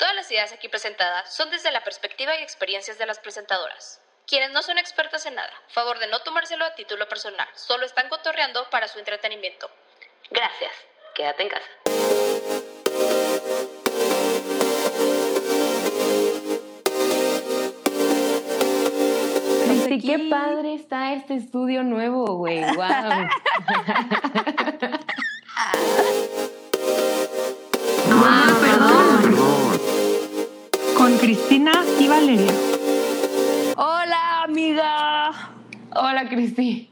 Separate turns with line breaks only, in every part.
Todas las ideas aquí presentadas son desde la perspectiva y experiencias de las presentadoras, quienes no son expertas en nada. Favor de no tomárselo a título personal, solo están cotorreando para su entretenimiento. Gracias, quédate en casa.
Qué padre está este estudio nuevo, güey. Wow.
Y Valeria.
Hola, amiga.
Hola, Cristi.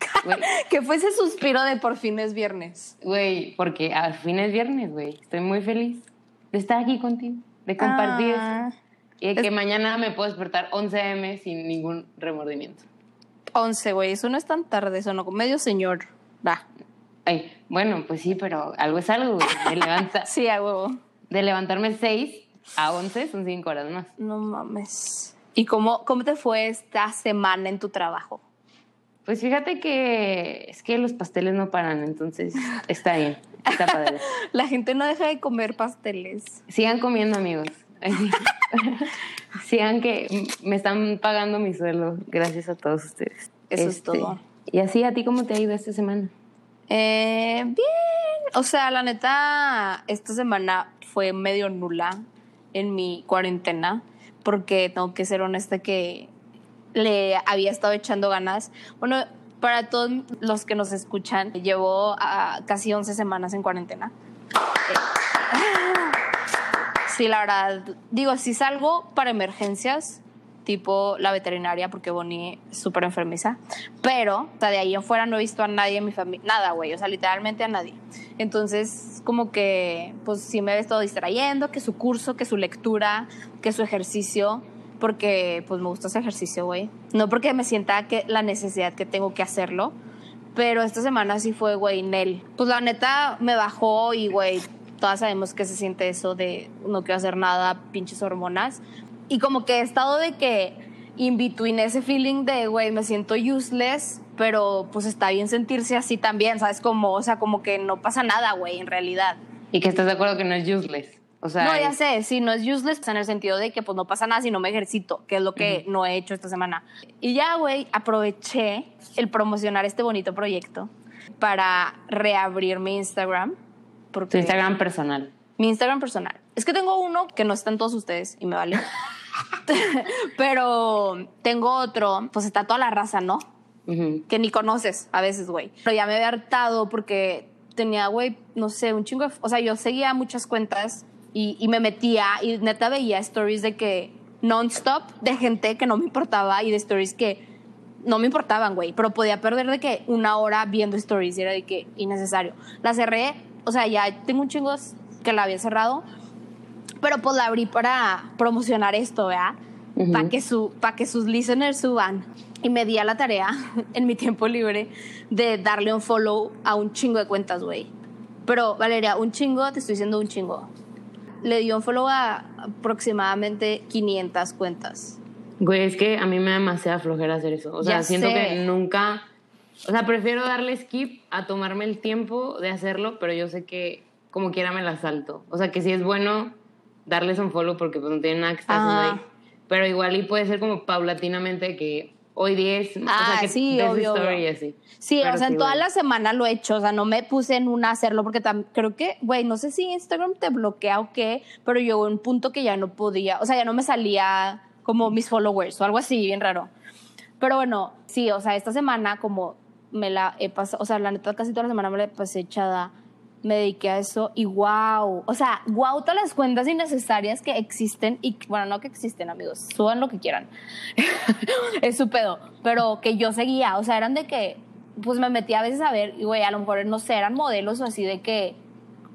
Que fue ese suspiro de por fin es viernes.
Güey, porque al fin es viernes, güey. Estoy muy feliz de estar aquí contigo, de compartir
Ah,
y de que mañana me puedo despertar 11 a.m. sin ningún remordimiento.
11, güey. Eso no es tan tarde, eso no. Medio señor. Va.
Ay, bueno, pues sí, pero algo es algo, güey. De, levanta-
Sí, a huevo.
de levantarme 6 a 11 son 5 horas más.
No mames. ¿Y cómo, cómo te fue esta semana en tu trabajo?
Pues fíjate que es que los pasteles no paran, entonces está bien, está padre.
La gente no deja de comer pasteles.
Sigan comiendo, amigos. Sigan que me están pagando mi sueldo, gracias a todos ustedes.
Eso es
Este,
todo.
Y así, ¿a ti cómo te ha ido esta semana?
Eh, bien. O sea, la neta, esta semana fue medio nula en mi cuarentena, porque tengo que ser honesta que le había estado echando ganas. Bueno, para todos los que nos escuchan, llevo ah, casi 11 semanas en cuarentena. Sí, la verdad, digo, si salgo para emergencias, tipo la veterinaria, porque Bonnie es súper enfermiza, pero, o sea, de ahí en fuera no he visto a nadie en mi familia, nada, güey, o sea, literalmente a nadie. Entonces, como que, pues sí me he estado distrayendo, que su curso, que su lectura, que su ejercicio, porque, pues me gusta ese ejercicio, güey. No porque me sienta que la necesidad que tengo que hacerlo, pero esta semana sí fue, güey, Nel. Pues la neta me bajó y, güey, todas sabemos que se siente eso de no quiero hacer nada, pinches hormonas. Y como que he estado de que in between ese feeling de, güey, me siento useless, pero pues está bien sentirse así también, ¿sabes? Como, o sea, como que no pasa nada, güey, en realidad.
Y que estás de acuerdo que no es useless. O sea,
no, ya sé, sí, no es useless en el sentido de que pues no pasa nada si no me ejercito, que es lo que no he hecho esta semana. Y ya, güey, aproveché el promocionar este bonito proyecto para reabrir mi Instagram. Porque
tu Instagram personal.
Mi Instagram personal. Es que tengo uno que no están todos ustedes y me vale. Pero tengo otro, pues está toda la raza, ¿no? Que ni conoces a veces, güey. Pero ya me había hartado porque tenía, güey, no sé, un chingo de... O sea, yo seguía muchas cuentas y, y me metía y neta veía stories de que non-stop de gente que no me importaba y de stories que no me importaban, güey. Pero podía perder de que una hora viendo stories y era de que innecesario. La cerré, o sea, ya tengo un chingo que la había cerrado, pero pues la abrí para promocionar esto, ¿verdad? Para que, su, pa' que sus listeners suban. Y me di a la tarea, en mi tiempo libre, de darle un follow a un chingo de cuentas, güey. Pero, Valeria, un chingo, te estoy diciendo un chingo. Le di un follow a aproximadamente 500 cuentas.
Güey, es que a mí me da demasiada flojera hacer eso. O sea,
Ya
siento
sé.
que nunca. O sea, prefiero darle skip a tomarme el tiempo de hacerlo, pero yo sé que como quiera me la salto. O sea, que sí es bueno darles un follow porque pues, no tienen nada que estar haciendo ahí. Pero igual y puede ser como paulatinamente que hoy 10, o
Ah,
sea, que
sí, obvio,
story
obvio.
y así.
Sí,
Pero
o sea, en toda la semana lo he hecho, o sea, no me puse en una a hacerlo porque creo que, güey, no sé si Instagram te bloquea o qué, pero llegó un punto que ya no podía, o sea, ya no me salía como mis followers o algo así, bien raro. Pero bueno, sí, o sea, esta semana como me la he pasado, o sea, la neta casi toda la semana me la pasé echada, me dediqué a eso y wow, o sea, wow todas las cuentas innecesarias que existen y, bueno, no que existen, amigos, suban lo que quieran, es su pedo, pero que yo seguía, o sea, eran de que, pues me metía a veces a ver, y güey, a lo mejor, no sé, eran modelos o así de que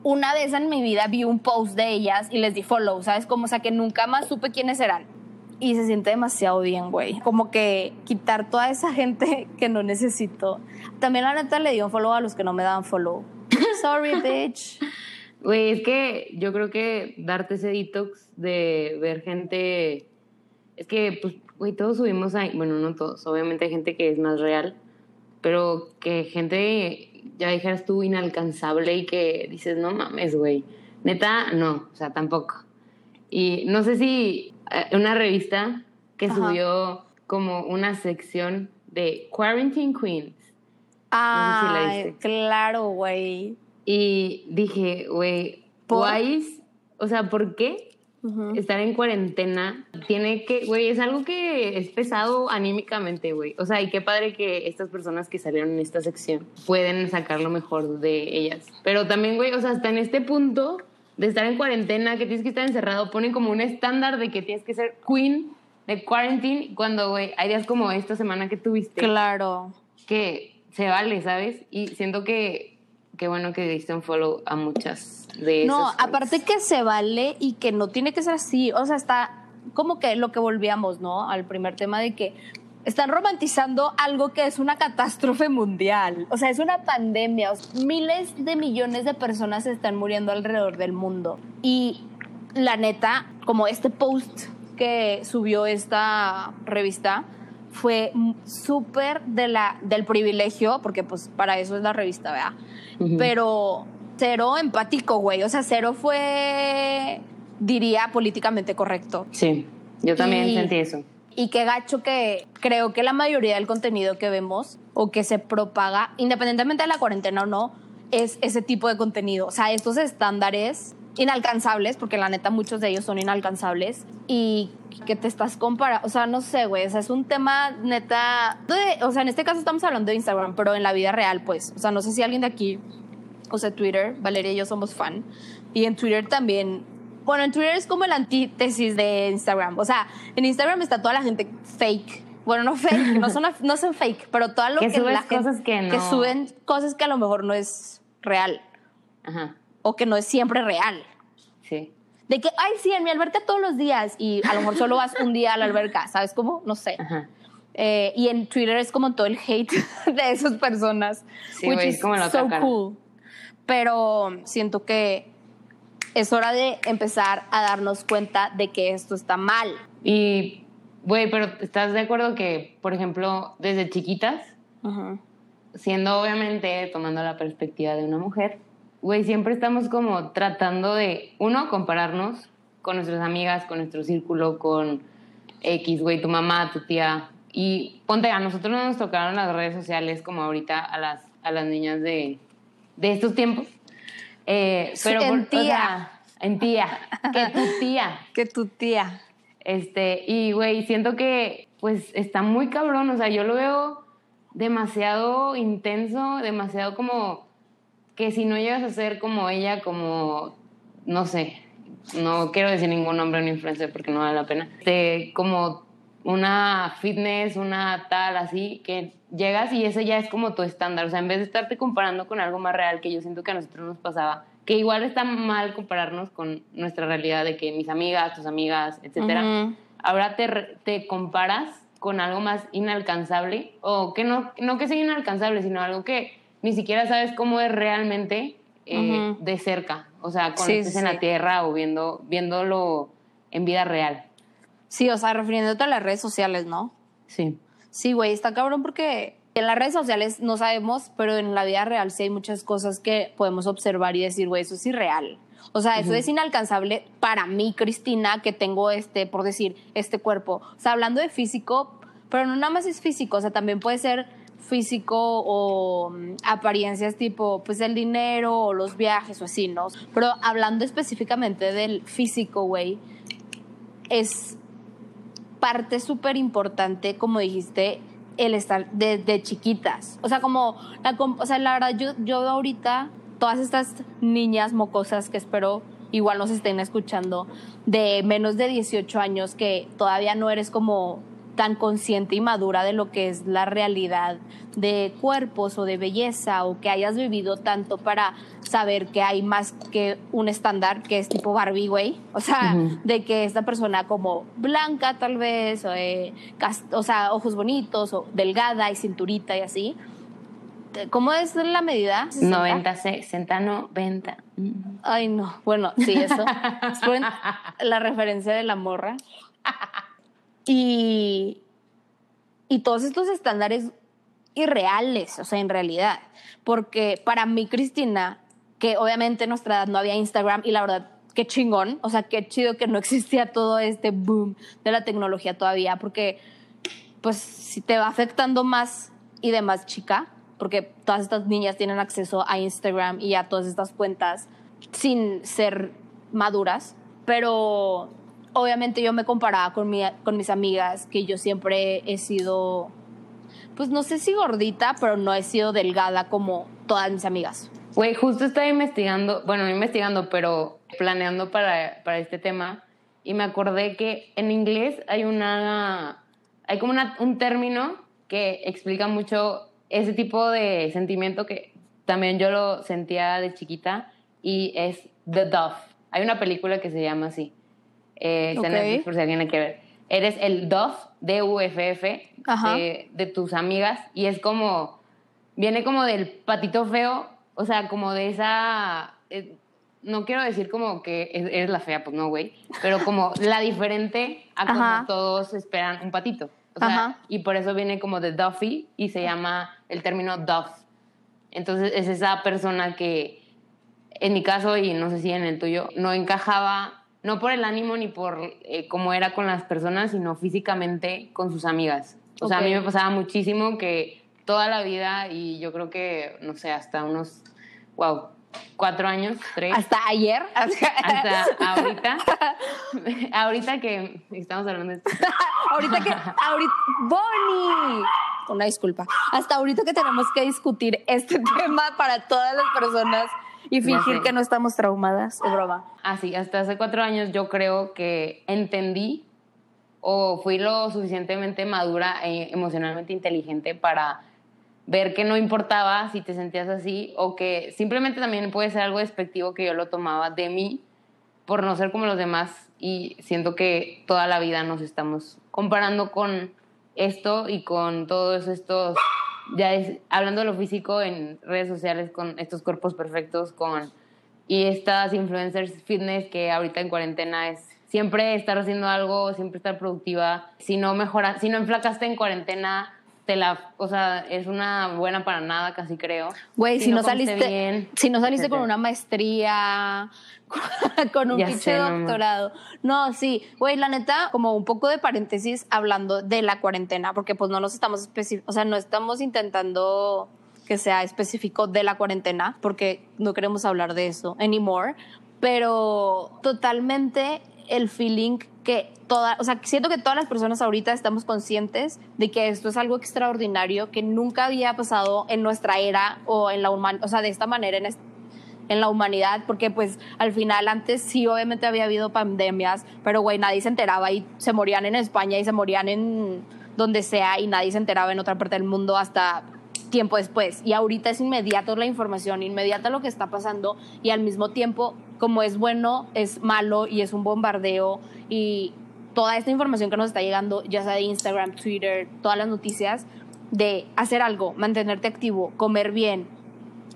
una vez en mi vida vi un post de ellas y les di follow, ¿sabes? Como, o sea, que nunca más supe quiénes eran. Y se siente demasiado bien, güey. Como que quitar toda esa gente que no necesito. También la neta le di un follow a los que no me daban follow. Sorry, bitch.
Güey, es que yo creo que darte ese detox de ver gente. Es que, pues, güey, todos subimos ahí. Bueno, no todos. Obviamente hay gente que es más real. Pero que gente, ya dijeras tú, inalcanzable y que dices, no mames, güey. Neta, no. O sea, tampoco. Y no sé si eh, una revista que
Ajá.
subió como una sección de Quarantine Queens.
Ah,
la viste.
claro, güey.
Y dije, güey,
¿Por?
guays, o sea, ¿por qué
Ujú.
estar en cuarentena tiene que, güey, es algo que es pesado anímicamente, güey. O sea, y qué padre que estas personas que salieron en esta sección pueden sacar lo mejor de ellas. Pero también, güey, o sea, hasta en este punto de estar en cuarentena, que tienes que estar encerrado, ponen como un estándar de que tienes que ser queen de quarantine cuando, güey, hay días como esta semana que tuviste
Claro.
que se vale, ¿sabes? Y siento que, que bueno que diste un follow a muchas de esas.
No, aparte que se vale y que no tiene que ser así. O sea, está como que lo que volvíamos, ¿no? Al primer tema de que están romantizando algo que es una catástrofe mundial. O sea, es una pandemia. O sea, miles de millones de personas se están muriendo alrededor del mundo. Y la neta, como este post que subió esta revista, fue súper de la, del privilegio, porque pues para eso es la revista, ¿verdad? Pero cero empático, güey. O sea, cero fue, diría, políticamente correcto.
Sí, yo también
Y-
sentí eso.
Y qué gacho que creo que la mayoría del contenido que vemos o que se propaga, independientemente de la cuarentena o no, es ese tipo de contenido. O sea, estos estándares inalcanzables, porque la neta muchos de ellos son inalcanzables, y que te estás comparando, o sea, no sé, güey, o sea, es un tema neta, de- o sea, en este caso estamos hablando de Instagram, pero en la vida real, pues, o sea, no sé si alguien de aquí, o sea, Twitter, Valeria y yo somos fan, y en Twitter también, bueno, en Twitter es como el antítesis de Instagram, o sea, en Instagram está toda la gente fake, bueno, no fake, no son, no son fake, pero todo lo
Que
que, la gente,
que no-
suben cosas que a lo mejor no es real,
Ajá,
o que no es siempre real.
sí.
De que, ay, sí, en mi alberca todos los días y a lo mejor solo vas un día a la alberca, ¿sabes cómo? No sé.
Ajá.
Eh, y en Twitter es como todo el hate de esas personas.
Sí,
which
güey,
is
como la
so cool. Pero siento que es hora de empezar a darnos cuenta de que esto está mal.
Y, güey, pero ¿estás de acuerdo que, por ejemplo, desde chiquitas, siendo obviamente tomando la perspectiva de una mujer, güey, siempre estamos como tratando de, uno, compararnos con nuestras amigas, con nuestro círculo, con X, güey, tu mamá, tu tía. Y ponte, a nosotros no nos tocaron las redes sociales como ahorita a las, a las niñas de, de estos tiempos. Eh,
Sí,
pero
en
por- o
tía.
sea, en tía. Que tu tía.
Que tu tía.
Este, y güey, siento que pues está muy cabrón, o sea, yo lo veo demasiado intenso, demasiado como que si no llegas a ser como ella, como, no sé, no quiero decir ningún nombre ni influencer porque no vale la pena, como una fitness, una tal así, que llegas y eso ya es como tu estándar, o sea, en vez de estarte comparando con algo más real que yo siento que a nosotros nos pasaba, que igual está mal compararnos con nuestra realidad de que mis amigas, tus amigas, etcétera, ahora te, te comparas con algo más inalcanzable o que no, no que sea inalcanzable, sino algo que ni siquiera sabes cómo es realmente eh, de cerca, o sea, cuando
Sí,
estés
sí,
en la tierra o viendo, viéndolo en vida real.
Sí, o sea, refiriéndote a las redes sociales, ¿no?
Sí.
Sí, güey, está cabrón porque en las redes sociales no sabemos, pero en la vida real sí hay muchas cosas que podemos observar y decir, güey, eso es irreal. O sea, eso es inalcanzable para mí, Cristina, que tengo este, por decir, este cuerpo. O sea, hablando de físico, pero no nada más es físico, o sea, también puede ser físico o mm, apariencias tipo, pues el dinero o los viajes o así, ¿no? Pero hablando específicamente del físico, güey, es parte súper importante, como dijiste, el estar desde chiquitas. O sea, como, la, o sea, la verdad, yo, yo ahorita, todas estas niñas mocosas que espero igual nos estén escuchando, de menos de 18 años, que todavía no eres como tan consciente y madura de lo que es la realidad de cuerpos o de belleza o que hayas vivido tanto para saber que hay más que un estándar que es tipo Barbie, güey. O sea, de que esta persona como blanca tal vez, o, eh, o sea, ojos bonitos, o delgada y cinturita y así. ¿Cómo es la medida? ¿60?
90, 60, 90. Mm.
Ay, no. Bueno, sí, eso. La referencia de la morra. Y, y todos estos estándares irreales, o sea, en realidad. Porque para mí, Cristina, que obviamente en nuestra edad no había Instagram y la verdad qué chingón, o sea, qué chido que no existía todo este boom de la tecnología todavía, porque pues si te va afectando más y de más chica, porque todas estas niñas tienen acceso a Instagram y a todas estas cuentas sin ser maduras, pero obviamente yo me comparaba con, mi, con mis amigas, que yo siempre he sido, pues no sé si gordita, pero no he sido delgada como todas mis amigas.
Güey, justo estaba investigando, bueno, no investigando, pero planeando para, para este tema y me acordé que en inglés hay una, hay como una, un término que explica mucho ese tipo de sentimiento que también yo lo sentía de chiquita y es The Duff. Hay una película que se llama así. Eh, está en
Ok.
Netflix, por si alguien la quiere ver. Eres el Duff, D-U-F-F, de, de tus amigas y es como, viene como del patito feo, o sea, como de esa, eh, no quiero decir como que es- eres la fea, pues no, güey, pero como la diferente a como
Ajá.
todos esperan un patito. O sea,
Ajá.
y por eso viene como de Duffy y se llama el término Duff. Entonces es esa persona que, en mi caso y no sé si en el tuyo, no encajaba, no por el ánimo ni por eh, cómo era con las personas, sino físicamente con sus amigas. O sea, a mí me pasaba muchísimo que toda la vida y yo creo que, no sé, hasta unos, wow, cuatro años, tres,
Hasta ayer.
hasta ahorita, ahorita que estamos hablando de esto.
ahorita que. Ahorita. ¡Bonnie! Una disculpa. Hasta ahorita que tenemos que discutir este tema para todas las personas y fingir que no estamos traumadas. Es broma.
Ah, sí, hasta hace cuatro años yo creo que entendí o fui lo suficientemente madura e emocionalmente inteligente para ver que no importaba si te sentías así o que simplemente también puede ser algo despectivo que yo lo tomaba de mí por no ser como los demás y siento que toda la vida nos estamos comparando con esto y con todos estos, ya es, hablando de lo físico en redes sociales, con estos cuerpos perfectos, con y estas influencers fitness que ahorita en cuarentena es siempre estar haciendo algo, siempre estar productiva. Si no mejora, si no enflacaste en cuarentena, te la, o sea, es una buena para nada, casi creo.
Güey, si, no saliste,
bien,
si no saliste con una maestría, con un pinche
no.
doctorado. No, sí, güey, la neta, como un poco de paréntesis hablando de la cuarentena, porque pues no nos estamos o sea, no estamos intentando que sea específico de la cuarentena, porque no queremos hablar de eso anymore, pero totalmente el feeling que toda, o sea, siento que todas las personas ahorita estamos conscientes de que esto es algo extraordinario que nunca había pasado en nuestra era o en la human, o sea, de esta manera en, en la humanidad, porque pues al final antes sí obviamente había habido pandemias, pero güey, nadie se enteraba y se morían en España y se morían en donde sea y nadie se enteraba en otra parte del mundo hasta tiempo después. Y ahorita es inmediato la información, inmediata lo que está pasando y al mismo tiempo, como es bueno, es malo y es un bombardeo y toda esta información que nos está llegando, ya sea de Instagram, Twitter, todas las noticias, de hacer algo, mantenerte activo, comer bien,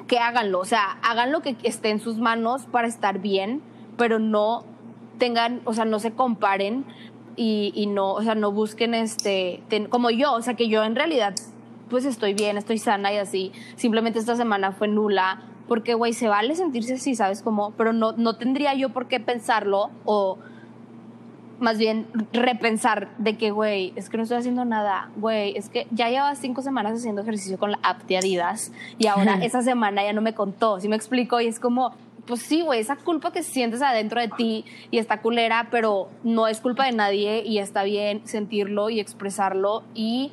que háganlo, o sea, hagan lo que esté en sus manos para estar bien, pero no tengan, o sea, no se comparen y, y no, o sea, no busquen este, ten- como yo, o sea, que yo en realidad, pues estoy bien, estoy sana y así, simplemente esta semana fue nula, porque, güey, se vale sentirse así, ¿sabes cómo? Pero no, no tendría yo por qué pensarlo o más bien repensar de que, güey, es que no estoy haciendo nada, güey, es que ya llevaba cinco semanas haciendo ejercicio con la app de Adidas y ahora esa semana ya no me contó, ¿sí me explico? Y es como, pues sí, güey, esa culpa que sientes adentro de ti y está culera, pero no es culpa de nadie y está bien sentirlo y expresarlo y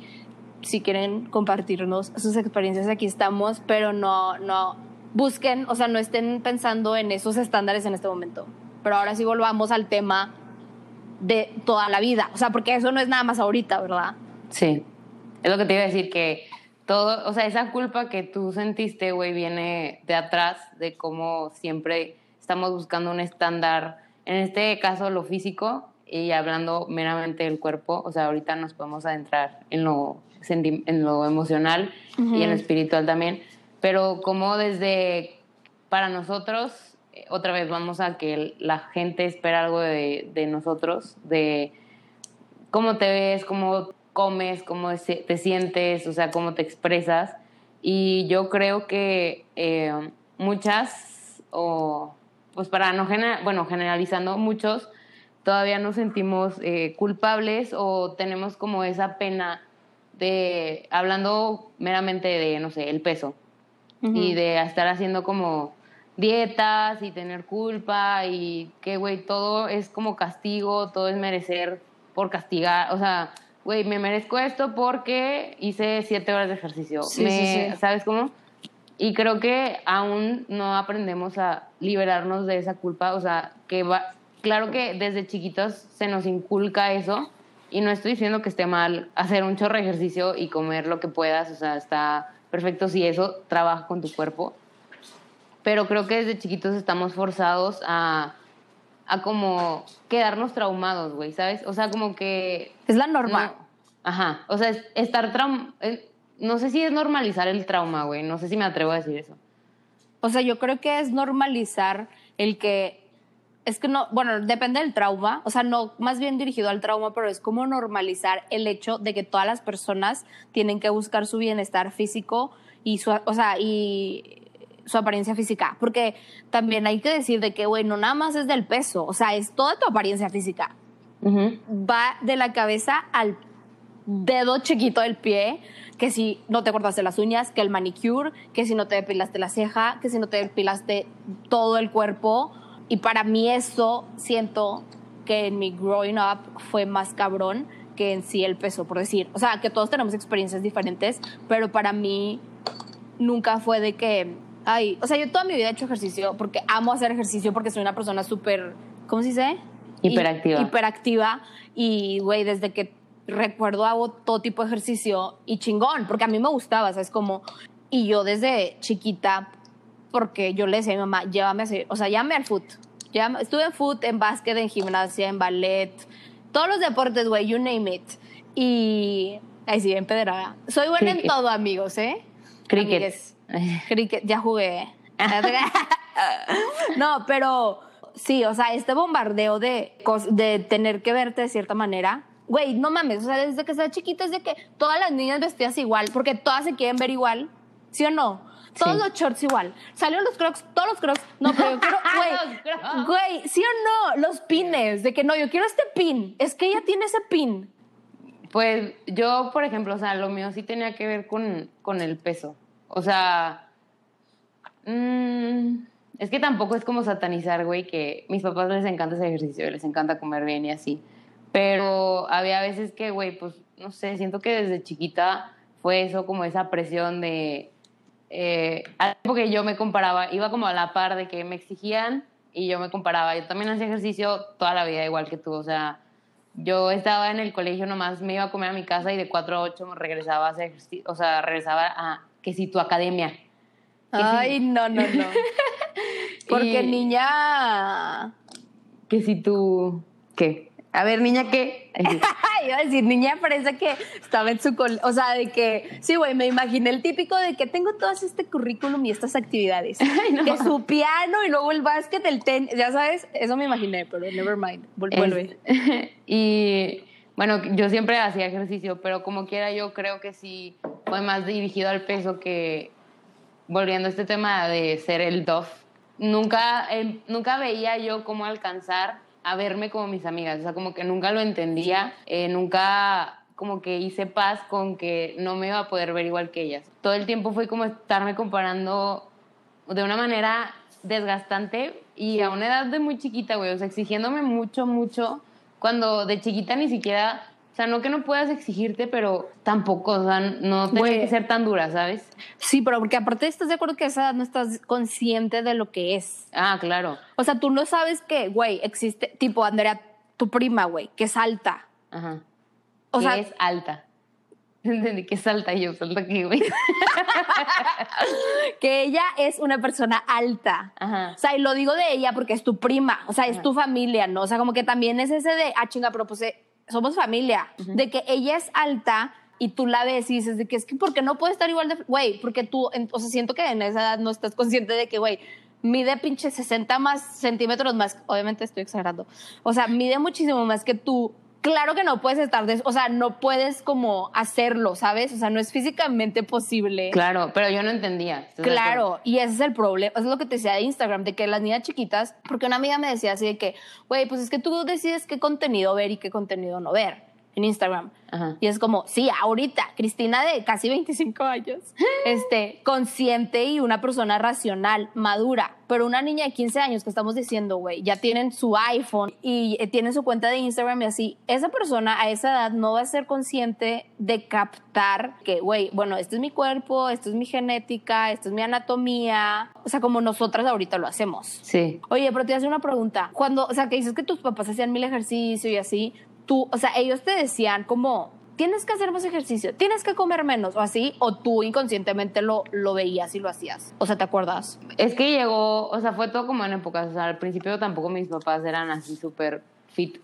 si quieren compartirnos sus experiencias, aquí estamos, pero no, no, busquen, o sea, no estén pensando en esos estándares en este momento. Pero ahora sí volvamos al tema de toda la vida. O sea, porque eso no es nada más ahorita, ¿verdad?
Sí, es lo que te iba a decir, que todo, o sea, esa culpa que tú sentiste, güey, viene de atrás, de cómo siempre estamos buscando un estándar, en este caso lo físico, y hablando meramente del cuerpo, o sea, ahorita nos podemos adentrar en lo, en lo emocional y en lo espiritual también, pero como desde, para nosotros, eh, otra vez vamos a que la gente espera algo de, nosotros, de cómo te ves, cómo comes, cómo te sientes, o sea, cómo te expresas. Y yo creo que eh, muchas, o pues para no generar, bueno, generalizando muchos, todavía nos sentimos eh, culpables o tenemos como esa pena de, hablando meramente de, no sé, el peso y de estar haciendo como dietas y tener culpa y que, güey, todo es como castigo, todo es merecer por castigar, o sea, güey, me merezco esto porque hice siete horas de ejercicio.
Sí,
Me-
sí, sí.
¿Sabes cómo? Y creo que aún no aprendemos a liberarnos de esa culpa, o sea, que va, claro que desde chiquitos se nos inculca eso y no estoy diciendo que esté mal hacer un chorro de ejercicio y comer lo que puedas, o sea, está perfecto si eso trabaja con tu cuerpo, pero creo que desde chiquitos estamos forzados a, a como quedarnos traumados, güey, ¿sabes? O sea, como que
Es la norma.
no. Ajá. O sea, es- estar traum... eh, No sé si es normalizar el trauma, güey. No sé si me atrevo a decir eso.
O sea, yo creo que es normalizar el que es que no, bueno, depende del trauma, o sea, no más bien dirigido al trauma, pero es como normalizar el hecho de que todas las personas tienen que buscar su bienestar físico y su, o sea, y su apariencia física, porque también hay que decir de que, bueno, nada más es del peso, o sea, es toda tu apariencia física. Va de la cabeza al dedo chiquito del pie, que si no te cortaste las uñas, que el manicure, que si no te depilaste la ceja, que si no te depilaste todo el cuerpo. Y para mí eso siento que en mi growing up fue más cabrón que en sí el peso, por decir. O sea, que todos tenemos experiencias diferentes, pero para mí nunca fue de que, ay, o sea, yo toda mi vida he hecho ejercicio porque amo hacer ejercicio porque soy una persona súper, ¿cómo se dice?
Hiperactiva.
Hiperactiva y, güey, desde que recuerdo hago todo tipo de ejercicio y chingón, porque a mí me gustaba, ¿sabes? Como, y yo desde chiquita, porque yo le decía a mi mamá, llévame a o sea, llévame al foot. Llévame- estuve en foot, en básquet, en gimnasia, en ballet, todos los deportes, güey, you name it. Y, ahí sí, en pedrada. Soy buena en
Cricket.
todo, amigos, ¿eh?
Cricket.
Cricket, ya jugué. no, pero sí, o sea, este bombardeo de, de tener que verte de cierta manera. Güey, no mames, o sea, desde que estás chiquita es de que todas las niñas vestidas igual, porque todas se quieren ver igual, ¿sí o no? Todos
Sí.
los shorts igual. Salieron los crocs, todos los crocs. No, pero yo quiero, güey, güey, ¿sí o no? Los pines, de que no, yo quiero este pin. Es que ella tiene ese pin.
Pues yo, por ejemplo, o sea, lo mío sí tenía que ver con, con el peso. O sea, mm, es que tampoco es como satanizar, güey, que mis papás les encanta ese ejercicio, les encanta comer bien y así. Pero había veces que, güey, pues, no sé, siento que desde chiquita fue eso, como esa presión de... Eh, algo que yo me comparaba, iba como a la par de que me exigían y yo me comparaba. Yo también hacía ejercicio toda la vida, igual que tú, o sea, yo estaba en el colegio nomás, me iba a comer a mi casa y de 4 a 8 me regresaba a hacer ejercicio, o sea, regresaba a que si tu academia.
Ay, no, no, no. Porque
Y-
niña...
Que si tú... ¿Qué? A ver, niña, ¿qué?
Iba a decir, niña, parece que estaba en su col o sea, de que, sí, güey, me imaginé el típico de que tengo todo este currículum y estas actividades.
no.
Que su piano y luego el básquet, el tenis, ya sabes, eso me imaginé, pero never mind, vuelve.
Es- y bueno, yo siempre hacía ejercicio, pero como quiera yo creo que sí fue más dirigido al peso que volviendo a este tema de ser el DOF. Nunca, eh, nunca veía yo cómo alcanzar a verme como mis amigas, o sea, como que nunca lo entendía, eh, nunca como que hice paz con que no me iba a poder ver igual que ellas. Todo el tiempo fue como estarme comparando de una manera desgastante y a una edad de muy chiquita, güey, o sea, exigiéndome mucho, mucho, cuando de chiquita ni siquiera, o sea, no que no puedas exigirte, pero tampoco, o sea, no
Güey.
que ser tan dura, ¿sabes?
Sí, pero porque aparte estás de acuerdo que a esa edad no estás consciente de lo que es.
Ah, claro,
O sea, tú no sabes que, güey, existe, tipo, Andrea, tu prima, güey, que es alta.
ajá.
O sea,
es alta. Entendí que es alta y yo, salta aquí, güey.
que ella es una persona alta.
Ajá.
O sea, y lo digo de ella porque es tu prima, o sea, es tu familia, ¿no? O sea, como que también es ese de, ah, chinga, pero pues eh, somos familia. De que ella es alta y tú la ves y dices de que es que, ¿por qué no puede estar igual de, güey? Porque tú, en- o sea, siento que en esa edad no estás consciente de que, güey, mide pinche 60 más centímetros más, obviamente estoy exagerando. O sea, mide muchísimo más que tú. Claro que no puedes estar, des- o sea, no puedes como hacerlo, ¿sabes? O sea, no es físicamente posible.
Claro, pero yo no entendía.
Claro, y ese es el problema, eso es lo que te decía de Instagram, de que las niñas chiquitas, porque una amiga me decía así de que, güey, pues es que tú decides qué contenido ver y qué contenido no ver en Instagram.
Ajá.
Y es como, sí, ahorita, Cristina de casi 25 años, este, consciente y una persona racional, madura, pero una niña de 15 años que estamos diciendo, güey, ya tienen su iPhone y eh, tienen su cuenta de Instagram y así, esa persona a esa edad no va a ser consciente de captar que, güey, bueno, este es mi cuerpo, esto es mi genética, esto es mi anatomía, o sea, como nosotras ahorita lo hacemos.
Sí.
Oye, pero te hace una pregunta. Cuando, o sea, que dices que tus papás hacían mil ejercicio y así, tú, o sea, ellos te decían como, tienes que hacer más ejercicio, tienes que comer menos o así, o tú inconscientemente lo, lo veías y lo hacías. O sea, ¿te acuerdas?
Es que llegó, o sea, fue todo como en épocas. O sea, al principio tampoco mis papás eran así súper fit.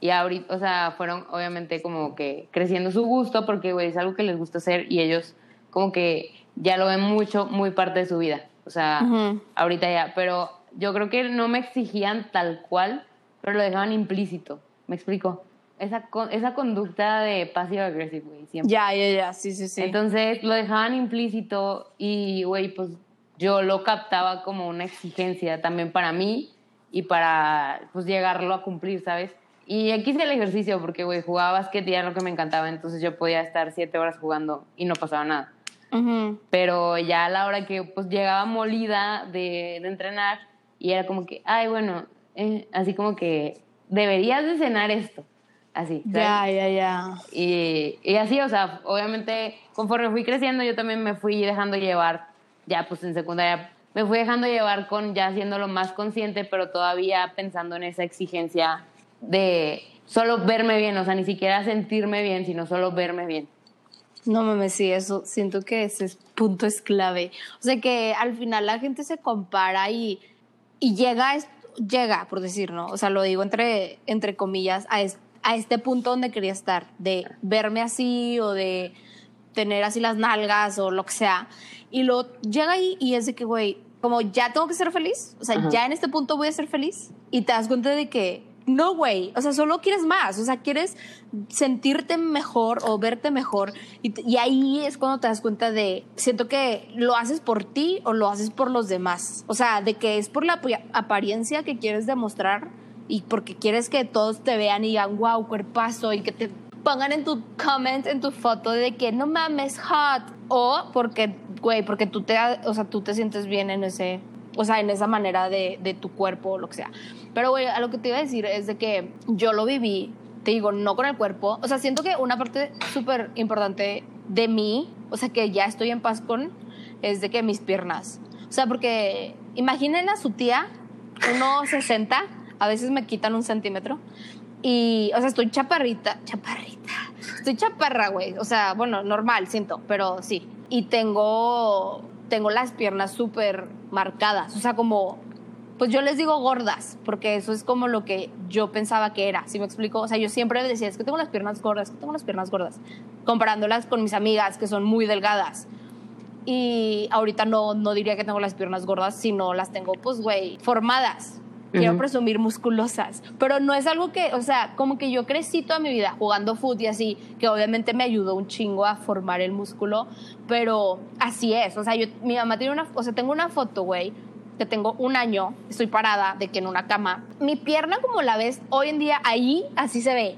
Y ahorita, o sea, fueron obviamente como que creciendo su gusto porque, güey, es algo que les gusta hacer y ellos como que ya lo ven mucho, muy parte de su vida. O sea, ahorita ya. Pero yo creo que no me exigían tal cual, pero lo dejaban implícito. ¿Me explico? Esa, esa conducta de passive aggressive, güey, siempre.
Ya, ya, ya, sí, sí, sí.
Entonces lo dejaban implícito y, güey, pues yo lo captaba como una exigencia también para mí y para, pues, llegarlo a cumplir, ¿sabes? Y aquí hice el ejercicio porque, güey, jugaba básquet y era lo que me encantaba, entonces yo podía estar siete horas jugando y no pasaba nada.
Ujú.
Pero ya a la hora que, pues, llegaba molida de, de entrenar y era como que, ay, bueno, eh, así como que deberías de cenar esto, así. ¿sabes?
Ya, ya, ya.
Y, y así, o sea, obviamente conforme fui creciendo yo también me fui dejando llevar, ya pues en secundaria, me fui dejando llevar con ya haciéndolo más consciente, pero todavía pensando en esa exigencia de solo verme bien, o sea, ni siquiera sentirme bien, sino solo verme bien.
No mames, sí, eso siento que ese es- punto es clave. O sea que al final la gente se compara y, y llega, llega, por decir, ¿no? O sea, lo digo entre, entre comillas, a, es- a este punto donde quería estar, de verme así o de tener así las nalgas o lo que sea. Y lo llega ahí y es de que, güey, como ya tengo que ser feliz, o sea,
Ajá.
ya en este punto voy a ser feliz y te das cuenta de que no, güey, o sea, solo quieres más, o sea, quieres sentirte mejor o verte mejor y, ahí es cuando te das cuenta de, siento que lo haces por ti o lo haces por los demás, o sea, de que es por la ap- apariencia que quieres demostrar y porque quieres que todos te vean y digan, wow, cuerpazo y que te pongan en tu comment, en tu foto de que no mames, hot. O porque, güey, porque tú te, o sea, tú te sientes bien en ese, o sea, en esa manera de, de tu cuerpo o lo que sea. Pero, güey, a lo que te iba a decir es de que yo lo viví, te digo, no con el cuerpo. O sea, siento que una parte súper importante de mí, o sea, que ya estoy en paz con, es de que mis piernas. O sea, porque imaginen a su tía, 1,60, a veces me quitan un centímetro. Y, o sea, estoy chaparrita, chaparrita. Estoy chaparra, güey. O sea, bueno, normal, siento, pero sí. Y tengo, tengo las piernas súper marcadas. O sea, como, pues yo les digo gordas, porque eso es como lo que yo pensaba que era. ¿Sí me explico? O sea, yo siempre decía, es que tengo las piernas gordas, que tengo las piernas gordas. Comparándolas con mis amigas que son muy delgadas. Y ahorita no, no diría que tengo las piernas gordas, sino las tengo, pues, güey, formadas. Quiero
Ujú.
presumir musculosas. Pero no es algo que, o sea, como que yo crecí toda mi vida jugando fútbol y así, que obviamente me ayudó un chingo a formar el músculo, pero así es. O sea, yo, mi mamá tiene una, o sea, tengo una foto, güey, que tengo un año, estoy parada de que en una cama. Mi pierna, como la ves hoy en día, ahí así se ve.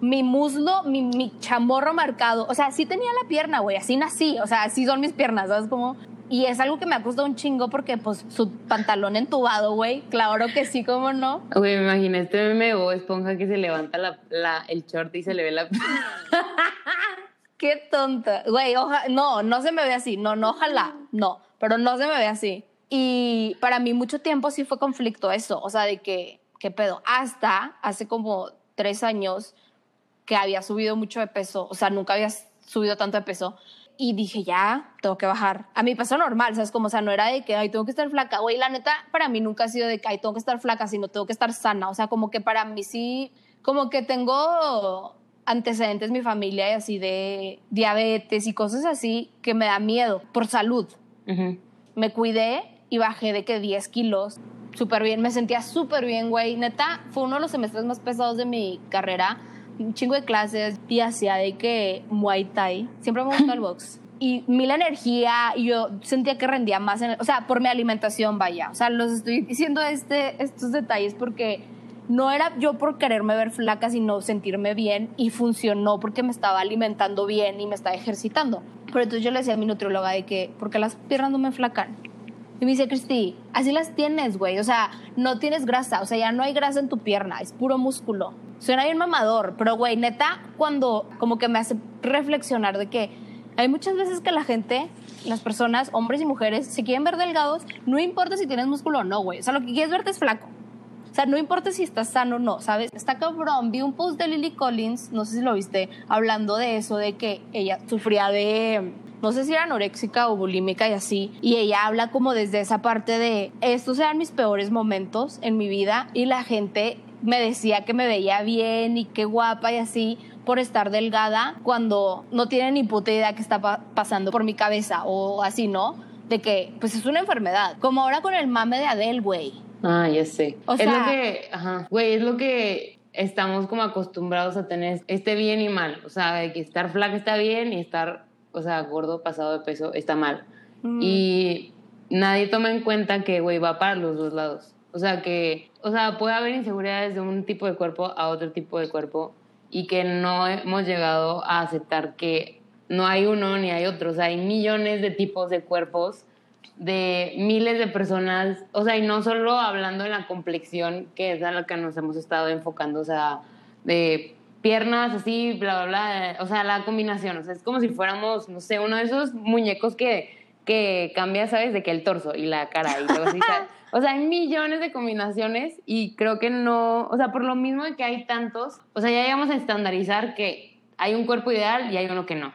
Mi muslo, mi, mi chamorro marcado. O sea, sí tenía la pierna, güey, así nací. O sea, así son mis piernas, ¿sabes? Como... Y es algo que me ha costado un chingo porque, pues, su pantalón entubado, güey. Claro que sí, ¿cómo no?
Güey, me imaginé este meme de Esponja que se levanta la, la- el short y se le ve la...
Qué tonta. Güey, oja, no, no se me ve así. No, no, ojalá. No, pero no se me ve así. Y para mí mucho tiempo sí fue conflicto eso. O sea, de que, ¿qué pedo? Hasta hace como tres años que había subido mucho de peso. O sea, nunca había subido tanto de peso. Y dije, ya, tengo que bajar. A mi peso normal, ¿sabes? Como, o sea, no era de que, ay, tengo que estar flaca. Güey, la neta, para mí nunca ha sido de que, ay, tengo que estar flaca, sino tengo que estar sana. O sea, como que para mí sí, como que tengo antecedentes mi familia y así de diabetes y cosas así que me da miedo por salud.
Ujú.
Me cuidé y bajé de que 10 kilos. Súper bien, me sentía súper bien, güey. Neta, fue uno de los semestres más pesados de mi carrera, un chingo de clases y hacía de que Muay Thai. Siempre me gustó el box. Y mil energía, y yo sentía que rendía más, en el- o sea, por mi alimentación, vaya. O sea, los estoy diciendo este, estos detalles porque no era yo por quererme ver flaca, sino sentirme bien y funcionó porque me estaba alimentando bien y me estaba ejercitando. Pero entonces yo le decía a mi nutrióloga de que, ¿por qué las piernas no me flacan? Y me dice, Cristi, así las tienes, güey. O sea, no tienes grasa. O sea, ya no hay grasa en tu pierna. Es puro músculo. Suena bien mamador, pero, güey, neta, cuando como que me hace reflexionar de que hay muchas veces que la gente, las personas, hombres y mujeres, se quieren ver delgados. No importa si tienes músculo o no, güey. O sea, lo que quieres verte es flaco. O sea, no importa si estás sano o no, ¿sabes? Está cabrón. Vi un post de Lily Collins, no sé si lo viste, hablando de eso, de que ella sufría de, no sé si era anoréxica o bulímica y así. Y ella habla como desde esa parte de, estos eran mis peores momentos en mi vida y la gente me decía que me veía bien y qué guapa y así por estar delgada cuando no tienen ni puta idea que está pa- pasando por mi cabeza o así, ¿no? De que, pues es una enfermedad. Como ahora con el mame de Adele, güey.
Ah, ya sé.
O
es
sea-
lo que, ajá, güey, es lo que estamos como acostumbrados a tener, este bien y mal. O sea, de que estar flaca está bien y estar, o sea, gordo, pasado de peso, está mal.
Mm.
Y nadie toma en cuenta que, güey, va para los dos lados. O sea, que, o sea, puede haber inseguridades de un tipo de cuerpo a otro tipo de cuerpo y que no hemos llegado a aceptar que no hay uno ni hay otro. O sea, hay millones de tipos de cuerpos de miles de personas, o sea, y no solo hablando de la complexión, que es a la que nos hemos estado enfocando, o sea, de piernas así, bla, bla, bla, o sea, la combinación, o sea, es como si fuéramos, no sé, uno de esos muñecos que, que cambia, ¿sabes? De que el torso y la cara y luego así. O sea, hay millones de combinaciones y creo que no, o sea, por lo mismo de que hay tantos, o sea, ya llegamos a estandarizar que hay un cuerpo ideal y hay uno que no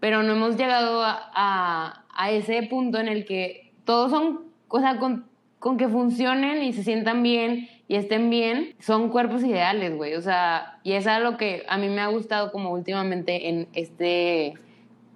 pero no hemos llegado a, a, a ese punto en el que todos son, o sea, con, con que funcionen y se sientan bien y estén bien, son cuerpos ideales, güey. O sea, y es lo que a mí me ha gustado como últimamente en este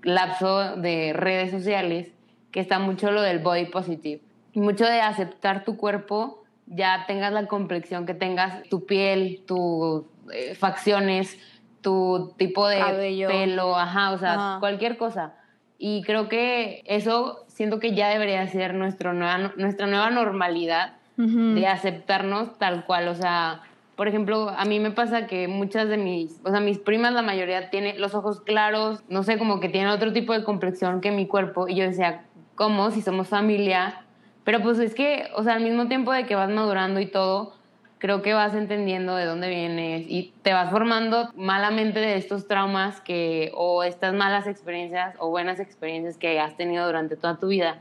lapso de redes sociales, que está mucho lo del body positive. Mucho de aceptar tu cuerpo, ya tengas la complexión que tengas, tu piel, tus eh, facciones, tu tipo de
Cabello.
pelo, ajá, o sea,
Ajá.
cualquier cosa. Y creo que eso siento que ya debería ser nuestro nueva, nuestra nueva normalidad
Ujú.
de aceptarnos tal cual. O sea, por ejemplo, a mí me pasa que muchas de mis, o sea, mis primas, la mayoría tiene los ojos claros, no sé, como que tienen otro tipo de complexión que mi cuerpo. Y yo decía, ¿cómo? Si somos familia. Pero pues es que, o sea, al mismo tiempo de que vas madurando y todo, creo que vas entendiendo de dónde vienes y te vas formando malamente de estos traumas que, o estas malas experiencias o buenas experiencias que has tenido durante toda tu vida.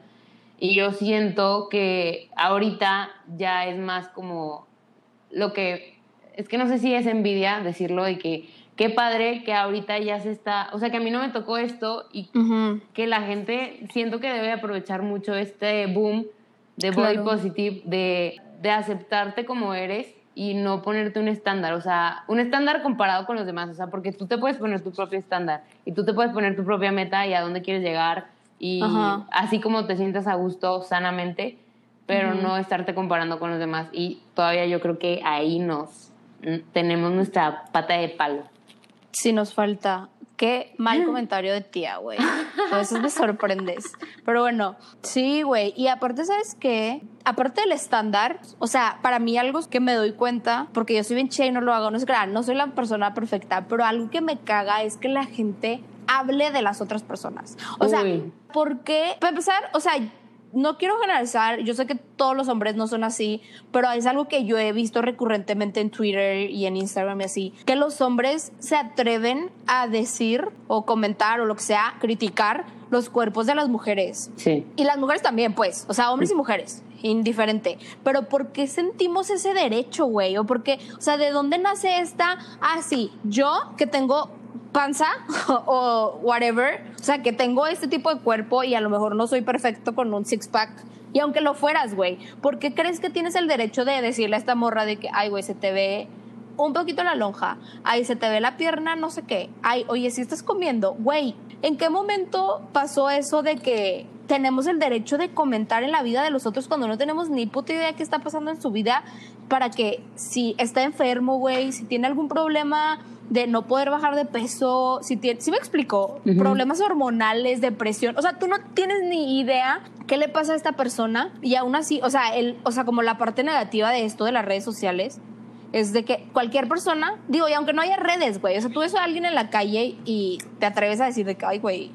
Y yo siento que ahorita ya es más como lo que, es que no sé si es envidia decirlo de que qué padre que ahorita ya se está, o sea que a mí no me tocó esto y que la gente siento que debe aprovechar mucho este boom de body
Claro.
positive, de, de aceptarte como eres y no ponerte un estándar, o sea, un estándar comparado con los demás, o sea, porque tú te puedes poner tu propio estándar y tú te puedes poner tu propia meta y a dónde quieres llegar y
Ajá.
así como te sientas a gusto sanamente, pero no estarte comparando con los demás y todavía yo creo que ahí nos tenemos nuestra pata de palo.
Sí nos falta. Qué mal comentario de tía, güey. A veces me sorprendes. Pero bueno, sí, güey. Y aparte, ¿sabes qué? Aparte del estándar, o sea, para mí algo que me doy cuenta, porque yo soy bien chida y no lo hago, no es gran, no soy la persona perfecta, pero algo que me caga es que la gente hable de las otras personas. O sea,
Uy.
¿por qué? Para empezar, o sea, no quiero generalizar, yo sé que todos los hombres no son así, pero es algo que yo he visto recurrentemente en Twitter y en Instagram y así, que los hombres se atreven a decir o comentar o lo que sea, criticar los cuerpos de las mujeres.
Sí.
Y las mujeres también, pues, o sea, hombres y mujeres, indiferente. Pero ¿por qué sentimos ese derecho, güey? O porque, o sea, ¿de dónde nace esta? Ah, sí, yo que tengo panza o whatever, o sea, que tengo este tipo de cuerpo y a lo mejor no soy perfecto con un six pack. Y aunque lo fueras, güey, ¿por qué crees que tienes el derecho de decirle a esta morra de que, ay, güey, se te ve un poquito la lonja, ay, se te ve la pierna, no sé qué, ay, oye, si estás comiendo, güey, ¿en qué momento pasó eso de que tenemos el derecho de comentar en la vida de los otros cuando no tenemos ni puta idea qué está pasando en su vida para que si está enfermo, güey, si tiene algún problema de no poder bajar de peso, si tiene, si me explico, problemas hormonales, depresión, o sea, tú no tienes ni idea qué le pasa a esta persona y aún así, o sea, el, o sea, como la parte negativa de esto de las redes sociales es de que cualquier persona, digo, y aunque no haya redes, güey, o sea, tú ves a alguien en la calle y te atreves a decir de que, ay, güey,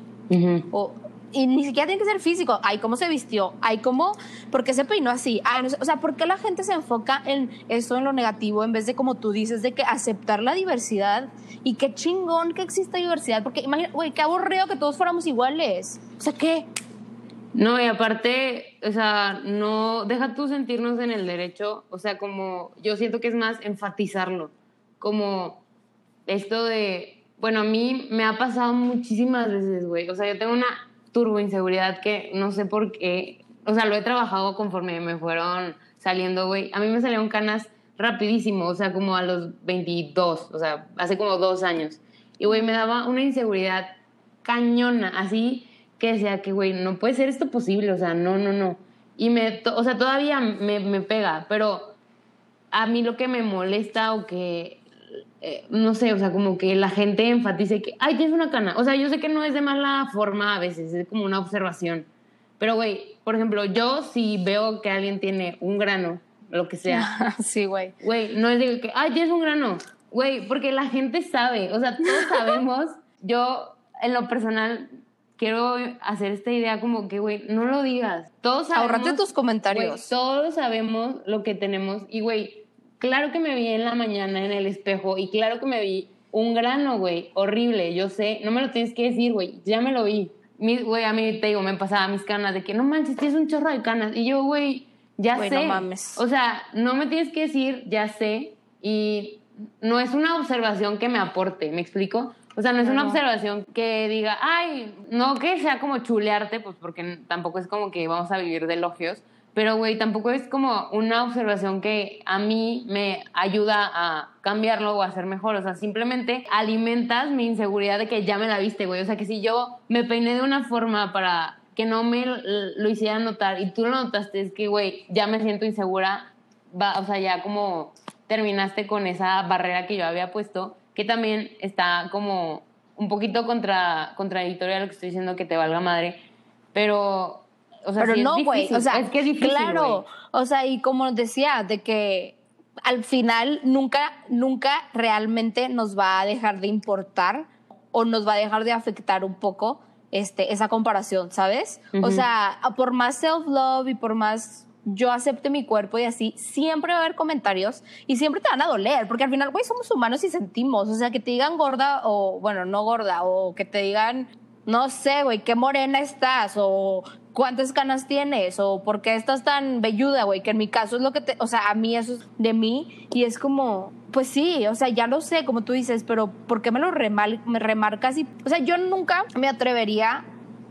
o, y ni siquiera tiene que ser físico. Ay, cómo se vistió. Ay, cómo, ¿por qué se peinó así? Ay, no sé. O sea, ¿por qué la gente se enfoca en esto, en lo negativo, en vez de, como tú dices, de que aceptar la diversidad? Y qué chingón que exista diversidad. Porque imagínate, güey, qué aburrido que todos fuéramos iguales. O sea, ¿qué?
No, y aparte, o sea, no, deja tú sentirnos en el derecho, o sea, como, yo siento que es más enfatizarlo, como esto de, bueno, a mí me ha pasado muchísimas veces, güey, o sea, yo tengo una turbo inseguridad que no sé por qué, o sea, lo he trabajado conforme me fueron saliendo, güey. A mí me salieron canas rapidísimo, o sea, como a los 22, o sea, hace como dos años. Y, güey, me daba una inseguridad cañona, así que decía que, güey, no puede ser esto posible, o sea, no, no, no. Y me, o sea, todavía me, me pega, pero a mí lo que me molesta o que eh, no sé, o sea, como que la gente enfatice que, ay, tienes una cana. O sea, yo sé que no es de mala forma a veces, es como una observación. Pero, güey, por ejemplo, yo si veo que alguien tiene un grano, lo que sea.
sí, güey.
Güey, no es de que, ay, tienes un grano. Güey, porque la gente sabe, o sea, todos sabemos. yo, en lo personal, quiero hacer esta idea como que, güey, no lo digas. Todos sabemos.
Ahorrate tus comentarios.
todos sabemos lo que tenemos y, güey, claro que me vi en la mañana en el espejo y claro que me vi un grano, güey, horrible, yo sé, no me lo tienes que decir, güey, ya me lo vi. Güey, a mí te digo, me pasaba mis canas de que no manches, tienes un chorro de canas. Y yo, güey, ya sé.
No mames.
O sea, no me tienes que decir, ya sé. Y no es una observación que me aporte, ¿me explico? O sea, no es una observación que diga, ay, no que sea como chulearte, pues porque tampoco es como que vamos a vivir de elogios, pero, güey, tampoco es como una observación que a mí me ayuda a cambiarlo o a ser mejor. O sea, simplemente alimentas mi inseguridad de que ya me la viste, güey. O sea, que si yo me peiné de una forma para que no me lo hiciera notar y tú lo notaste, es que, güey, ya me siento insegura. Va, o sea, ya como terminaste con esa barrera que yo había puesto, que también está como un poquito contra, contradictoria a lo que estoy diciendo, que te valga madre. Pero o sea,
pero no, güey. O sea,
es que es difícil.
Claro. O sea, y como decía, de que al final nunca, nunca realmente nos va a dejar de importar o nos va a dejar de afectar un poco este, esa comparación, ¿sabes? O sea, por más self-love y por más yo acepte mi cuerpo y así, siempre va a haber comentarios y siempre te van a doler, porque al final, güey, somos humanos y sentimos. O sea, que te digan gorda o, bueno, no gorda, o que te digan, no sé, güey, qué morena estás, o cuántas canas tienes o por qué estás tan velluda, güey, que en mi caso es lo que te, o sea, a mí eso es de mí y es como, pues sí, o sea, ya lo sé, como tú dices, pero ¿por qué me lo me remarcas? Y, o sea, yo nunca me atrevería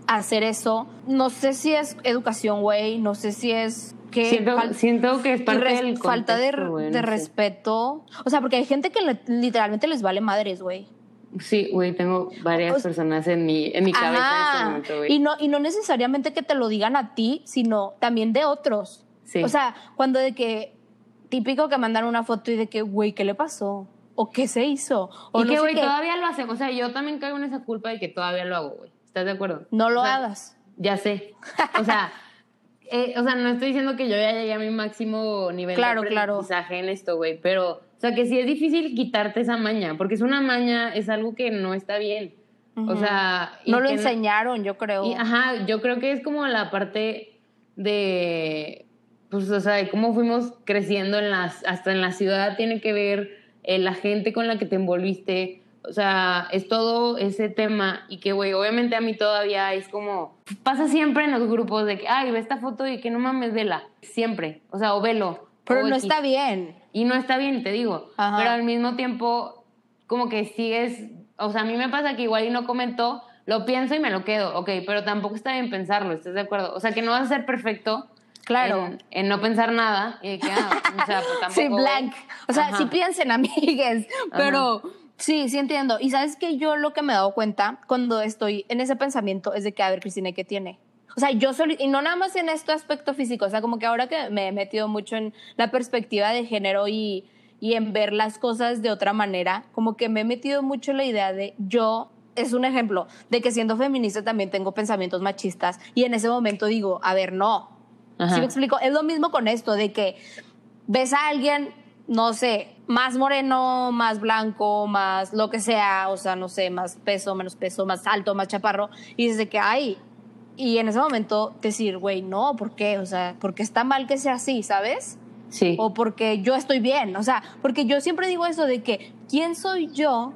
a hacer eso. No sé si es educación, güey, no sé si es que
siento, siento, que es parte del
falta de, de respeto. O sea, porque hay gente que literalmente les vale madres, güey.
Sí, güey, tengo varias personas en mi, en mi cabeza en este momento, güey.
Y no, y no necesariamente que te lo digan a ti, sino también de otros. Sí. O sea, cuando de que, típico que mandan una foto y de que, güey, ¿qué le pasó? ¿O qué se hizo? O
y que, güey, todavía lo hacemos. O sea, yo también caigo en esa culpa de que todavía lo hago, güey. ¿Estás de acuerdo?
No lo hagas.
Ya sé. O sea, eh, o sea, no estoy diciendo que yo ya llegué a mi máximo nivel
claro,
de
aprendizaje
claro. en esto, güey, pero o sea, que sí es difícil quitarte esa maña, porque es una maña, es algo que no está bien. O sea...
No lo enseñaron, yo creo.
Y, ajá, yo creo que es como la parte de... Pues, o sea, de cómo fuimos creciendo en las, hasta en la ciudad tiene que ver eh, la gente con la que te envolviste. O sea, es todo ese tema y que, güey, obviamente a mí todavía es como... Pasa siempre en los grupos de que, ay, ve esta foto y que no mames, vela. Siempre. O sea, o velo.
Pero no está bien.
Y no está bien, te digo. Pero al mismo tiempo, como que sigues. O sea, a mí me pasa que igual y no comentó, lo pienso y me lo quedo. Ok, pero tampoco está bien pensarlo, ¿estás de acuerdo? O sea, que no vas a ser perfecto.
Claro.
En, no pensar nada. Y que, ah, o sea, pues tampoco.
Sí, blank. O sea, sí piensen, amigues. Pero. Sí, sí entiendo. Y sabes que yo lo que me he dado cuenta cuando estoy en ese pensamiento es de que, a ver, Cristina, ¿qué tiene? O sea, yo solo, y no nada más en este aspecto físico, o sea, como que ahora que me he metido mucho en la perspectiva de género y, y en ver las cosas de otra manera, como que me he metido mucho en la idea de yo, es un ejemplo de que siendo feminista también tengo pensamientos machistas y en ese momento digo, a ver, no.
Ajá.
¿Sí me explico? Es lo mismo con esto, de que ves a alguien, no sé, más moreno, más blanco, más lo que sea, o sea, no sé, más peso, menos peso, más alto, más chaparro, y dices de que hay. Y en ese momento decir, güey, no, ¿por qué? O sea, porque está mal que sea así, ¿sabes?
Sí.
O porque yo estoy bien. O sea, porque yo siempre digo eso de que, ¿quién soy yo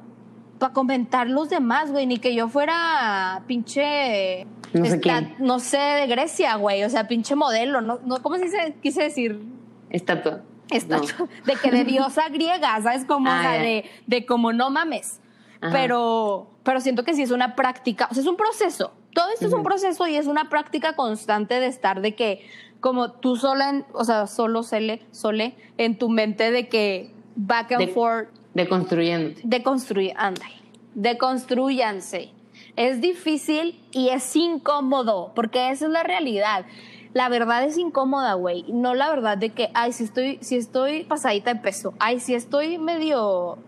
para comentar los demás, güey? Ni que yo fuera pinche.
No sé
esta-
quién.
no sé, de Grecia, güey. O sea, pinche modelo. No, no, ¿Cómo se dice? Quise decir.
Estatua. No.
De que de diosa griega, ¿sabes? Como, o
Ah,
sea, de, de como no mames.
Ajá.
Pero, pero siento que sí es una práctica, o sea, es un proceso. Todo esto es un proceso y es una práctica constante de estar de que, como tú sola, en- o sea, solo sole, sole, en tu mente de que back and
De-
forth,
Deconstruyéndote.
de construir, ándale, deconstruyanse. Es difícil y es incómodo, porque esa es la realidad. La verdad es incómoda, güey. No la verdad de que, ay, si estoy, si estoy pasadita de peso, ay, si estoy medio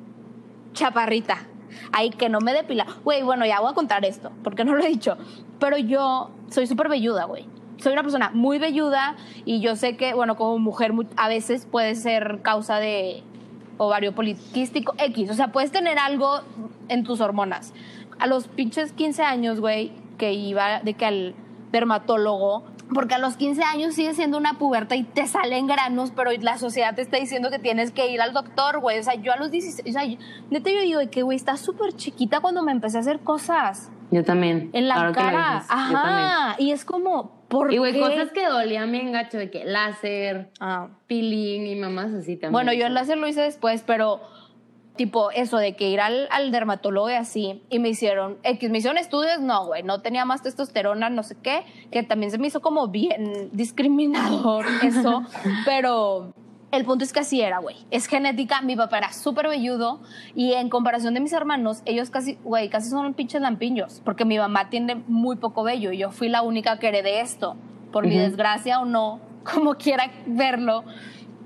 chaparrita, ay, que no me depila. Güey, bueno, ya voy a contar esto, porque no lo he dicho. Pero yo soy súper velluda, güey. Soy una persona muy velluda y yo sé que, bueno, como mujer mu- a veces puede ser causa de ovario poliquístico X. O sea, puedes tener algo en tus hormonas. A los pinches 15 años, güey, que iba de que al dermatólogo, porque a los 15 años sigues siendo una puberta y te salen granos, pero la sociedad te está diciendo que tienes que ir al doctor, güey. O sea, yo a los 16, o sea, yo- neta yo digo que, güey, estás súper chiquita cuando me empecé a hacer cosas
Yo también.
en la cara.
dices.
Ajá. Y es como, ¿por
Y güey,
qué?
cosas que dolían bien gacho, de que láser,
Ah.
peeling y mamás así también.
Bueno, yo el láser lo hice después, pero tipo eso de que ir al, al dermatólogo y así, y me hicieron, X, me hicieron estudios, no, güey, no tenía más testosterona, no sé qué, que también se me hizo como bien discriminador eso, pero el punto es que así era, güey, es genética, mi papá era súper velludo, y en comparación de mis hermanos, ellos casi, güey, casi son pinches lampiños, porque mi mamá tiene muy poco vello, y yo fui la única que heredé esto, por mi desgracia o no, como quiera verlo,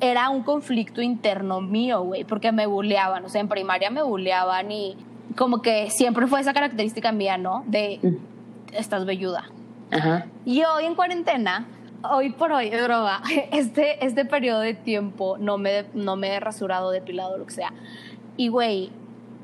era un conflicto interno mío, güey, porque me bulleaban, o sea, en primaria me bulleaban y como que siempre fue esa característica mía, ¿no? De
Mm.
estás velluda.
Ajá.
Y hoy en cuarentena, hoy por hoy, broma, este, este periodo de tiempo no me, no me he rasurado, depilado, lo que sea. Y, güey,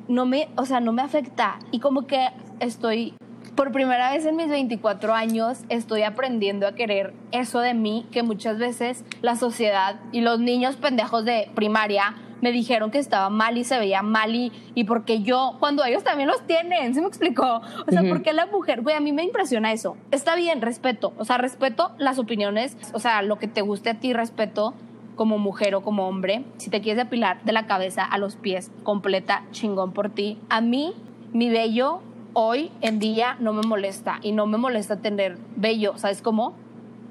no me, o sea, no me afecta. Y como que estoy, por primera vez en mis 24 años, estoy aprendiendo a querer eso de mí que muchas veces la sociedad y los niños pendejos de primaria me dijeron que estaba mal y se veía mal y, y porque yo, cuando ellos también los tienen, ¿se me explicó? O sea, porque la mujer, güey, a mí me impresiona eso. Está bien, respeto, o sea, respeto las opiniones, o sea, lo que te guste a ti, respeto como mujer o como hombre. Si te quieres depilar de la cabeza a los pies, completa, chingón por ti. A mí, mi vello hoy en día no me molesta y no me molesta tener vello, ¿sabes cómo?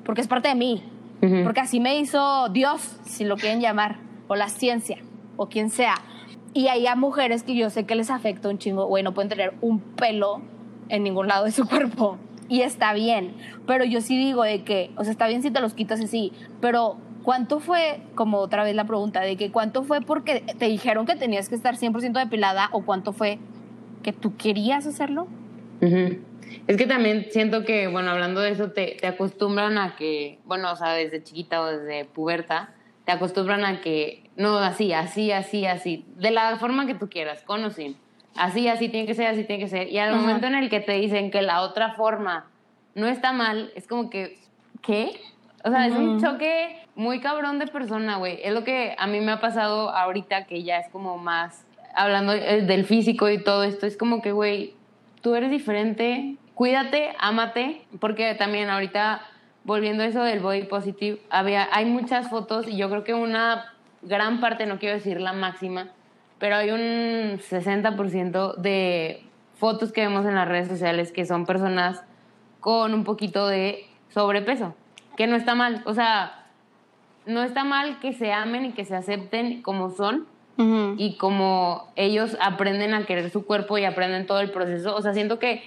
Porque es parte de mí. Porque así me hizo Dios, si lo quieren llamar, o la ciencia, o quien sea. Y hay a mujeres que yo sé que les afecta un chingo, güey, no pueden tener un pelo en ningún lado de su cuerpo. Y está bien, pero yo sí digo de que, o sea, está bien si te los quitas así, pero ¿cuánto fue, como otra vez la pregunta, de que cuánto fue porque te dijeron que tenías que estar 100% depilada o cuánto fue que tú querías hacerlo?
Es que también siento que, bueno, hablando de eso, te, te acostumbran a que, bueno, o sea, desde chiquita o desde puberta, te acostumbran a que, no, así, así, así, así, de la forma que tú quieras, con o sin. Así, así tiene que ser, así tiene que ser. Y al
Ajá.
momento en el que te dicen que la otra forma no está mal, es como que, ¿qué? O sea, es un choque muy cabrón de persona, güey. Es lo que a mí me ha pasado ahorita, que ya es como más, hablando eh, del físico y todo esto, es como que, güey, tú eres diferente, cuídate, ámate, porque también ahorita, volviendo a eso del body positive, había, hay muchas fotos y yo creo que una gran parte, no quiero decir la máxima, pero hay un 60% de fotos que vemos en las redes sociales que son personas con un poquito de sobrepeso, que no está mal, o sea, no está mal que se amen y que se acepten como son, y como ellos aprenden a querer su cuerpo y aprenden todo el proceso. O sea, siento que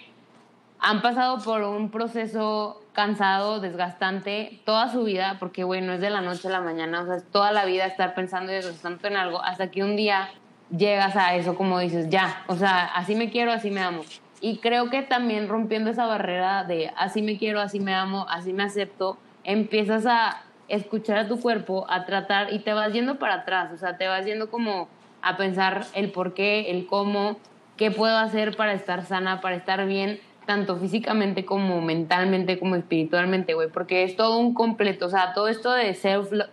han pasado por un proceso cansado, desgastante toda su vida, porque, güey, no es de la noche a la mañana, o sea, es toda la vida estar pensando y desgastando en algo, hasta que un día llegas a eso como dices, ya, o sea, así me quiero, así me amo. Y creo que también rompiendo esa barrera de así me quiero, así me amo, así me acepto, empiezas a escuchar a tu cuerpo, a tratar y te vas yendo para atrás, o sea, te vas yendo como a pensar el por qué, el cómo, qué puedo hacer para estar sana, para estar bien, tanto físicamente como mentalmente, como espiritualmente, güey, porque es todo un completo, o sea, todo esto de self-love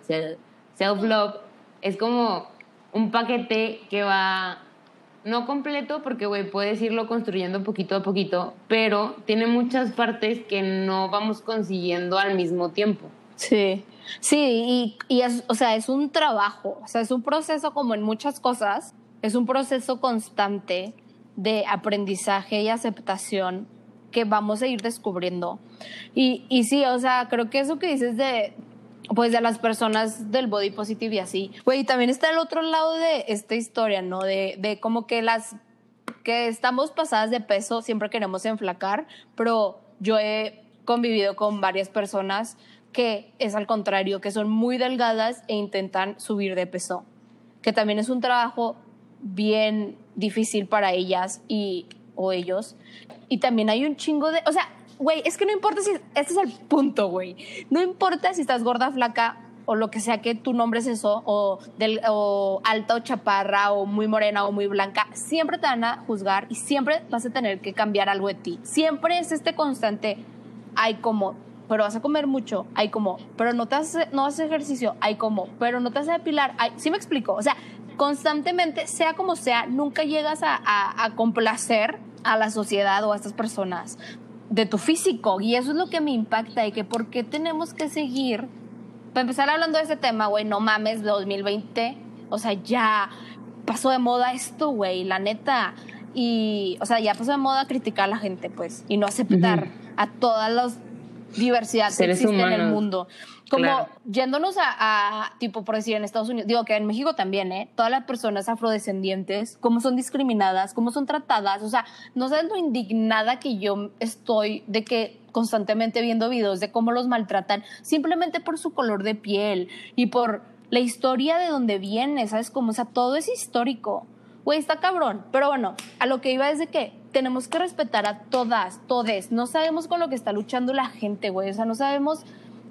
self -love es como un paquete que va, no completo, porque, güey, puedes irlo construyendo poquito a poquito, pero tiene muchas partes que no vamos consiguiendo al mismo tiempo.
Sí. Sí, y, y es, o sea, es un trabajo, o sea, es un proceso como en muchas cosas, es un proceso constante de aprendizaje y aceptación que vamos a ir descubriendo. Y, y sí, o sea, creo que eso que dices de, pues de las personas del body positive y así. Güey, también está el otro lado de esta historia, ¿no? De, de como que las que estamos pasadas de peso, siempre queremos enflacar, pero yo he convivido con varias personas que es al contrario, que son muy delgadas e intentan subir de peso, que también es un trabajo bien difícil para ellas y o ellos. Y también hay un chingo de, o sea, güey, es que no importa si, este es el punto, güey, no importa si estás gorda, flaca o lo que sea que tu nombre es eso, o, del, o alta o chaparra, o muy morena o muy blanca, siempre te van a juzgar y siempre vas a tener que cambiar algo de ti. Siempre es este constante, hay como pero vas a comer mucho, hay como, pero no te haces, no haces ejercicio, hay como, pero no te haces depilar, hay, ¿sí me explico? O sea, constantemente, sea como sea, nunca llegas a, a, a complacer a la sociedad o a estas personas de tu físico. Y eso es lo que me impacta y que por qué tenemos que seguir. Para empezar hablando de ese tema, güey, no mames, 2020, o sea, ya pasó de moda esto, güey, la neta. Y, o sea, ya pasó de moda criticar a la gente, pues, y no aceptar uh -huh. a todas las diversidad que existe
humanos.
en el mundo. Como
Claro.
yéndonos a, a, tipo, por decir, en Estados Unidos, digo que en México también, ¿eh? Todas las personas afrodescendientes, cómo son discriminadas, cómo son tratadas, o sea, no sabes lo indignada que yo estoy de que constantemente viendo videos de cómo los maltratan simplemente por su color de piel y por la historia de donde viene, ¿sabes? Como, o sea, todo es histórico. Güey, está cabrón. Pero bueno, a lo que iba es de que tenemos que respetar a todas, todes. No sabemos con lo que está luchando la gente, güey. O sea, no sabemos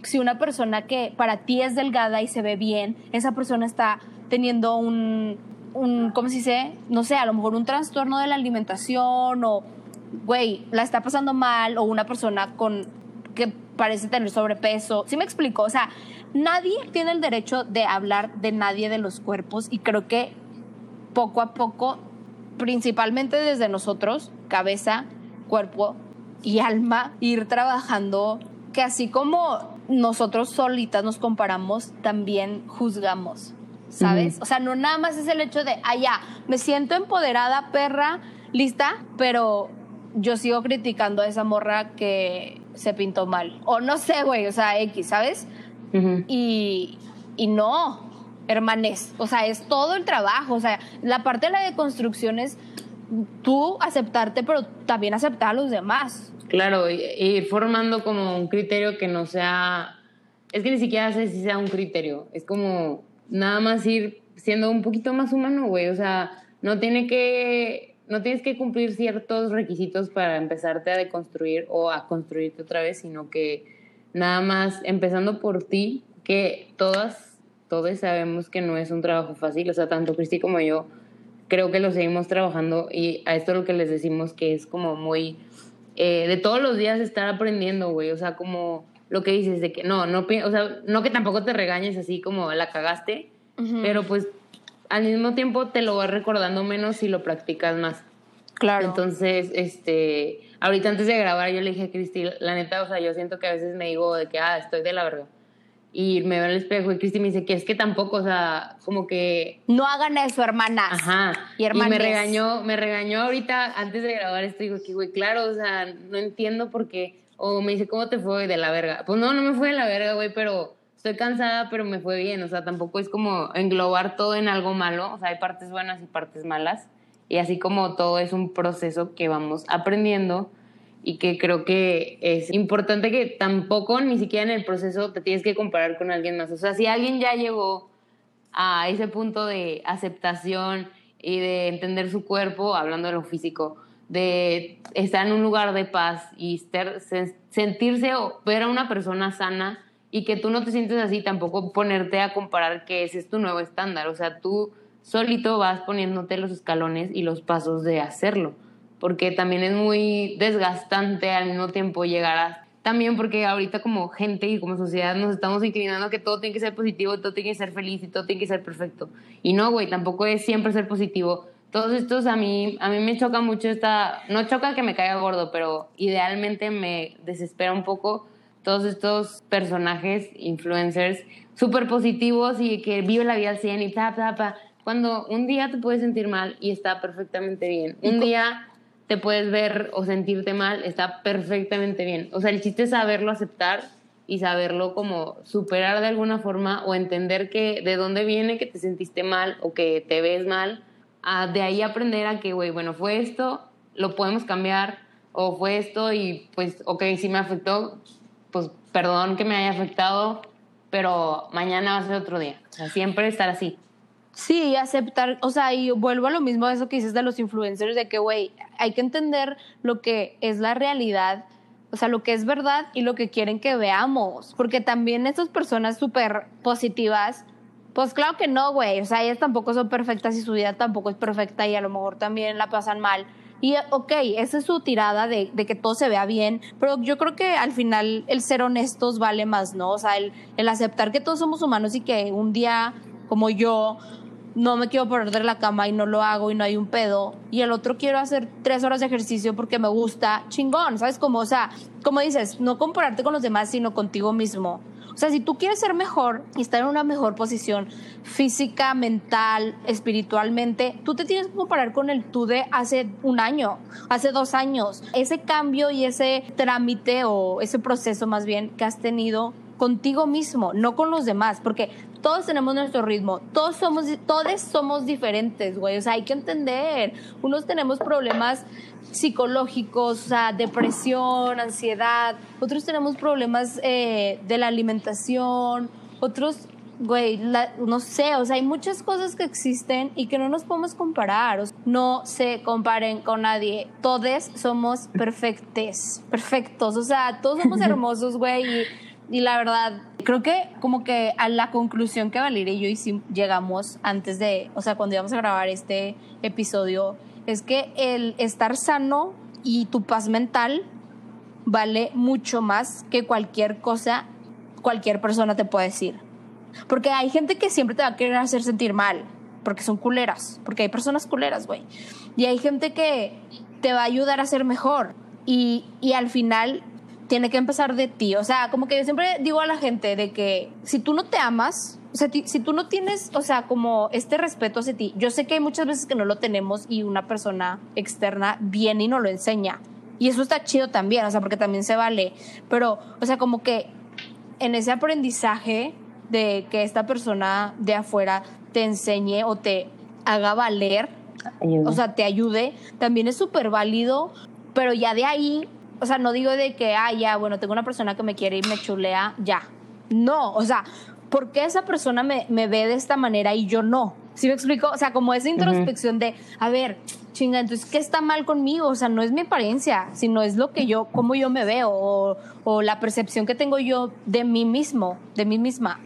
si una persona que para ti es delgada y se ve bien, esa persona está teniendo un, un ¿cómo se dice? No sé, a lo mejor un trastorno de la alimentación o, güey, la está pasando mal o una persona con que parece tener sobrepeso. ¿Sí me explico? O sea, nadie tiene el derecho de hablar de nadie de los cuerpos y creo que poco a poco, principalmente desde nosotros, cabeza, cuerpo y alma, ir trabajando que así como nosotros solitas nos comparamos, también juzgamos, ¿sabes? O sea, no nada más es el hecho de, ah, ya, me siento empoderada, perra, lista, pero yo sigo criticando a esa morra que se pintó mal. O no sé, güey, o sea, X, ¿sabes? Y, y no, hermanes, o sea, es todo el trabajo, o sea, la parte de la deconstrucción es tú aceptarte, pero también aceptar a los demás.
Claro, y, y ir formando como un criterio que no sea. Es que ni siquiera sé si sea un criterio. Es como nada más ir siendo un poquito más humano, güey. O sea, no tiene que. No tienes que cumplir ciertos requisitos para empezarte a deconstruir o a construirte otra vez, sino que nada más empezando por ti, que todas, todos sabemos que no es un trabajo fácil. O sea, tanto Cristi como yo creo que lo seguimos trabajando y a esto lo que les decimos que es como muy eh, de todos los días estar aprendiendo, güey. O sea, como lo que dices de que no, no, o sea, no que tampoco te regañes así como la cagaste, pero pues al mismo tiempo te lo vas recordando menos si lo practicas más.
Claro.
Entonces, este, ahorita antes de grabar yo le dije a Cristi, la neta, o sea, yo siento que a veces me digo de que, ah, estoy de la verga. Y me veo en el espejo y Cristi me dice que es que tampoco, o sea, como que
no hagan eso, hermanas.
Ajá.
Y
Y,
hermanes.
me regañó, me regañó ahorita antes de grabar esto. Digo que, güey, claro, o sea, no entiendo por qué. O me dice, ¿cómo te fue de la verga? Pues no, no me fue de la verga, güey, pero estoy cansada, pero me fue bien. O sea, tampoco es como englobar todo en algo malo. O sea, hay partes buenas y partes malas. Y así como todo es un proceso que vamos aprendiendo. Y que creo que es importante que tampoco ni siquiera en el proceso te tienes que comparar con alguien más. O sea, si alguien ya llegó a ese punto de aceptación y de entender su cuerpo, hablando de lo físico, de estar en un lugar de paz y ser, sentirse o ver a una persona sana y que tú no te sientes así, tampoco ponerte a comparar que ese es tu nuevo estándar. O sea, tú solito vas poniéndote los escalones y los pasos de hacerlo porque también es muy desgastante al mismo tiempo llegar a... También porque ahorita como gente y como sociedad nos estamos inclinando a que todo tiene que ser positivo, todo tiene que ser feliz y todo tiene que ser perfecto. Y no, güey, tampoco es siempre ser positivo. Todos estos a mí, a mí me choca mucho esta... No choca que me caiga gordo, pero idealmente me desespera un poco todos estos personajes, influencers, súper positivos y que vive la vida al 100 y ta, ta, ta. Cuando un día te puedes sentir mal y está perfectamente bien. Un día te puedes ver o sentirte mal, está perfectamente bien. O sea, el chiste es saberlo aceptar y saberlo como superar de alguna forma o entender que de dónde viene que te sentiste mal o que te ves mal. de ahí aprender a que, güey, bueno, fue esto, lo podemos cambiar o fue esto y pues, ok, sí me afectó, pues perdón que me haya afectado, pero mañana va a ser otro día. O sea, siempre estar así.
Sí, aceptar, o sea, y vuelvo a lo mismo a eso que dices de los influencers, de que, güey, hay que entender lo que es la realidad, o sea, lo que es verdad y lo que quieren que veamos, porque también esas personas súper positivas, pues claro que no, güey, o sea, ellas tampoco son perfectas y su vida tampoco es perfecta y a lo mejor también la pasan mal. Y ok, esa es su tirada de, de, que todo se vea bien, pero yo creo que al final el ser honestos vale más, ¿no? O sea, el, el aceptar que todos somos humanos y que un día como yo no me quiero poner de la cama y no lo hago y no hay un pedo. Y el otro quiero hacer tres horas de ejercicio porque me gusta, chingón, ¿sabes? Como, o sea, como dices, no compararte con los demás, sino contigo mismo. O sea, si tú quieres ser mejor y estar en una mejor posición física, mental, espiritualmente, tú te tienes que comparar con el tú de hace un año, hace dos años. Ese cambio y ese trámite o ese proceso más bien que has tenido contigo mismo, no con los demás, porque todos tenemos nuestro ritmo, todos somos, todos somos diferentes, güey, o sea, hay que entender, unos tenemos problemas psicológicos, o sea, depresión, ansiedad, otros tenemos problemas eh, de la alimentación, otros, güey, no sé, o sea, hay muchas cosas que existen y que no nos podemos comparar, no se comparen con nadie, todos somos perfectes, perfectos, o sea, todos somos hermosos, güey, y y la verdad, creo que como que a la conclusión que Valeria y yo llegamos antes de, o sea, cuando íbamos a grabar este episodio, es que el estar sano y tu paz mental vale mucho más que cualquier cosa, cualquier persona te puede decir. Porque hay gente que siempre te va a querer hacer sentir mal, porque son culeras, porque hay personas culeras, güey. Y hay gente que te va a ayudar a ser mejor. Y, y al final tiene que empezar de ti. O sea, como que yo siempre digo a la gente de que si tú no te amas, o sea, si tú no tienes, o sea, como este respeto hacia ti, yo sé que hay muchas veces que no lo tenemos y una persona externa viene y nos lo enseña. Y eso está chido también, o sea, porque también se vale. Pero, o sea, como que en ese aprendizaje de que esta persona de afuera te enseñe o te haga valer, o sea, te ayude, también es súper válido, pero ya de ahí o sea, no digo de que, ah, ya, bueno, tengo una persona que me quiere y me chulea, ya. No, o sea, ¿por qué esa persona me, me ve de esta manera y yo no? ¿Sí me explico? O sea, como esa introspección de, a ver, chinga, entonces, ¿qué está mal conmigo? O sea, no es mi apariencia, sino es lo que yo, cómo yo me veo o, o la percepción que tengo yo de mí mismo, de mí misma.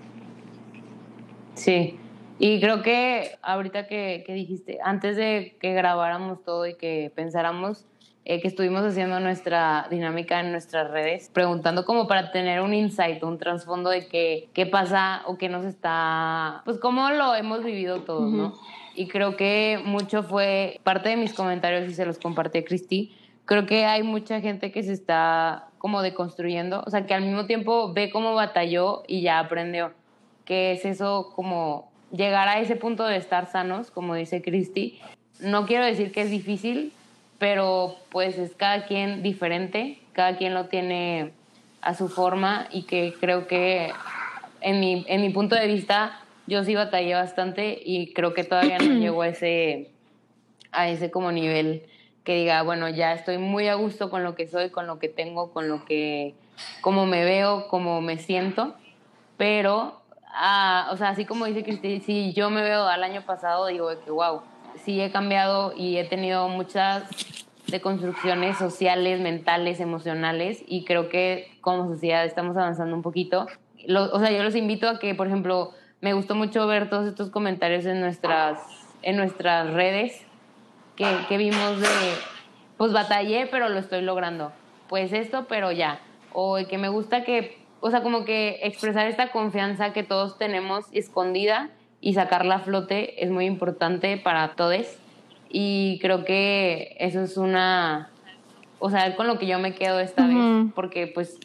Sí, y creo que ahorita que, que dijiste, antes de que grabáramos todo y que pensáramos, eh, que estuvimos haciendo nuestra dinámica en nuestras redes, preguntando como para tener un insight, un trasfondo de qué, qué pasa o qué nos está, pues cómo lo hemos vivido todos, ¿no? Y creo que mucho fue parte de mis comentarios y se los compartí a Cristi. Creo que hay mucha gente que se está como deconstruyendo, o sea, que al mismo tiempo ve cómo batalló y ya aprendió. Que es eso como llegar a ese punto de estar sanos, como dice Cristi. No quiero decir que es difícil, pero pues es cada quien diferente, cada quien lo tiene a su forma y que creo que en mi, en mi punto de vista yo sí batallé bastante y creo que todavía no llego a ese, a ese como nivel que diga, bueno, ya estoy muy a gusto con lo que soy, con lo que tengo, con lo que, cómo me veo, cómo me siento, pero, ah, o sea, así como dice Cristi, si yo me veo al año pasado, digo que, wow, sí he cambiado y he tenido muchas deconstrucciones sociales, mentales, emocionales, y creo que como sociedad estamos avanzando un poquito. Lo- o sea, yo los invito a que, por ejemplo, me gustó mucho ver todos estos comentarios en nuestras, en nuestras redes que, que vimos de, pues batallé, pero lo estoy logrando. Pues esto, pero ya. O que me gusta que, o sea, como que expresar esta confianza que todos tenemos escondida y sacarla a flote es muy importante para todos. Y creo que eso es una, o sea, con lo que yo me quedo esta
Ujú.
vez, porque pues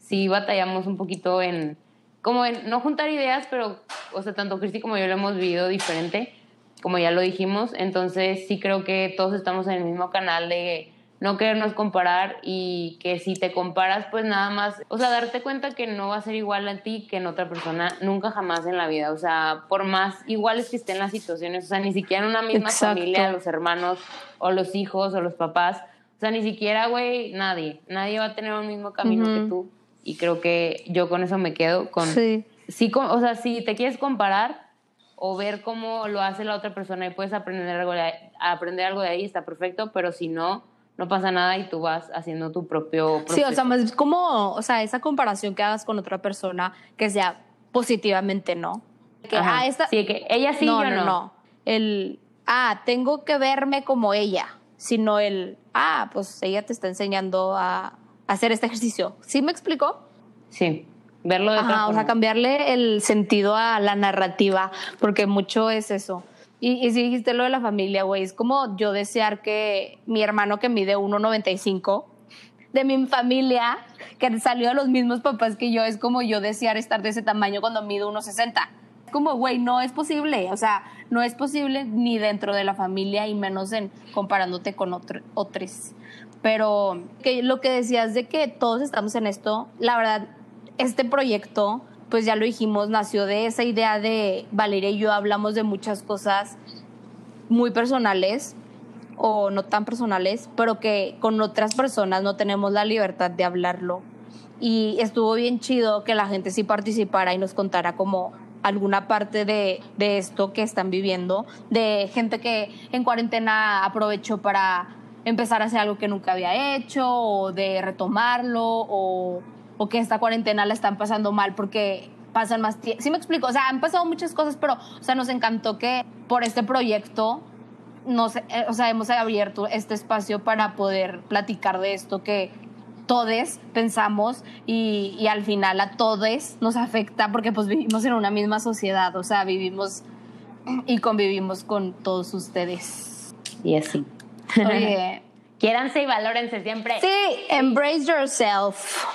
sí batallamos un poquito en, como en no juntar ideas, pero, o sea, tanto Cristi como yo lo hemos vivido diferente, como ya lo dijimos, entonces sí creo que todos estamos en el mismo canal de no querernos comparar y que si te comparas, pues nada más, o sea, darte cuenta que no va a ser igual a ti que en otra persona, nunca jamás en la vida, o sea, por más iguales que estén las situaciones, o sea, ni siquiera en una misma
Exacto.
familia, los hermanos o los hijos o los papás, o sea, ni siquiera, güey, nadie, nadie va a tener un mismo camino que tú y creo que yo con eso me quedo, con
Sí.
sí, o sea, si te quieres comparar o ver cómo lo hace la otra persona y puedes aprender algo de, aprender algo de ahí, está perfecto, pero si no, no pasa nada y tú vas haciendo tu propio proceso.
Sí, o sea, más como, o sea, esa comparación que hagas con otra persona que sea positivamente, ¿no? Que,
Ajá.
ah, esta,
Sí, que ella sí,
no,
yo
no,
no.
no. El, ah, tengo que verme como ella, sino el, ah, pues ella te está enseñando a hacer este ejercicio. ¿Sí me explicó?
Sí, verlo de otra
Ajá, o sea, cambiarle el sentido a la narrativa, porque mucho es eso. Y, y si dijiste lo de la familia, güey, es como yo desear que mi hermano que mide 1,95 de mi familia, que salió de los mismos papás que yo, es como yo desear estar de ese tamaño cuando mido 1,60. Es como, güey, no es posible, o sea, no es posible ni dentro de la familia y menos en comparándote con otro- otros. Pero que lo que decías de que todos estamos en esto, la verdad, este proyecto, pues ya lo dijimos, nació de esa idea de Valeria y yo hablamos de muchas cosas muy personales o no tan personales, pero que con otras personas no tenemos la libertad de hablarlo. Y estuvo bien chido que la gente sí participara y nos contara como alguna parte de, de esto que están viviendo, de gente que en cuarentena aprovechó para empezar a hacer algo que nunca había hecho o de retomarlo o, o que esta cuarentena la están pasando mal porque pasan más tiempo. Sí me explico, o sea, han pasado muchas cosas, pero o sea, nos encantó que por este proyecto nos, eh, o sea, hemos abierto este espacio para poder platicar de esto que todos pensamos y, y al final a todos nos afecta porque pues vivimos en una misma sociedad, o sea, vivimos y convivimos con todos ustedes.
Y así.
Oye,
Quiéranse y valórense siempre.
sí, embrace yourself.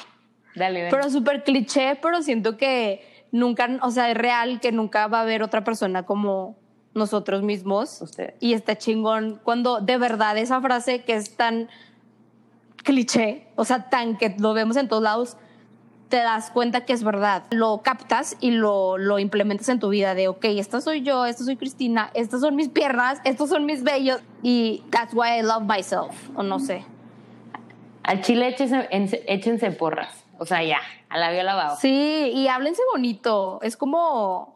Dale, dale.
Pero súper cliché, pero siento que nunca, o sea, es real que nunca va a haber otra persona como nosotros mismos. Y está chingón cuando de verdad esa frase que es tan cliché, o sea, tan que lo vemos en todos lados, te das cuenta que es verdad. Lo captas y lo, lo implementas en tu vida de, ok, esta soy yo, esta soy Cristina, estas son mis piernas, estos son mis bellos y that's why I love myself, o no sé.
Al chile échense, en- échense porras. O sea, ya, a la lavado.
Sí, y háblense bonito. Es como.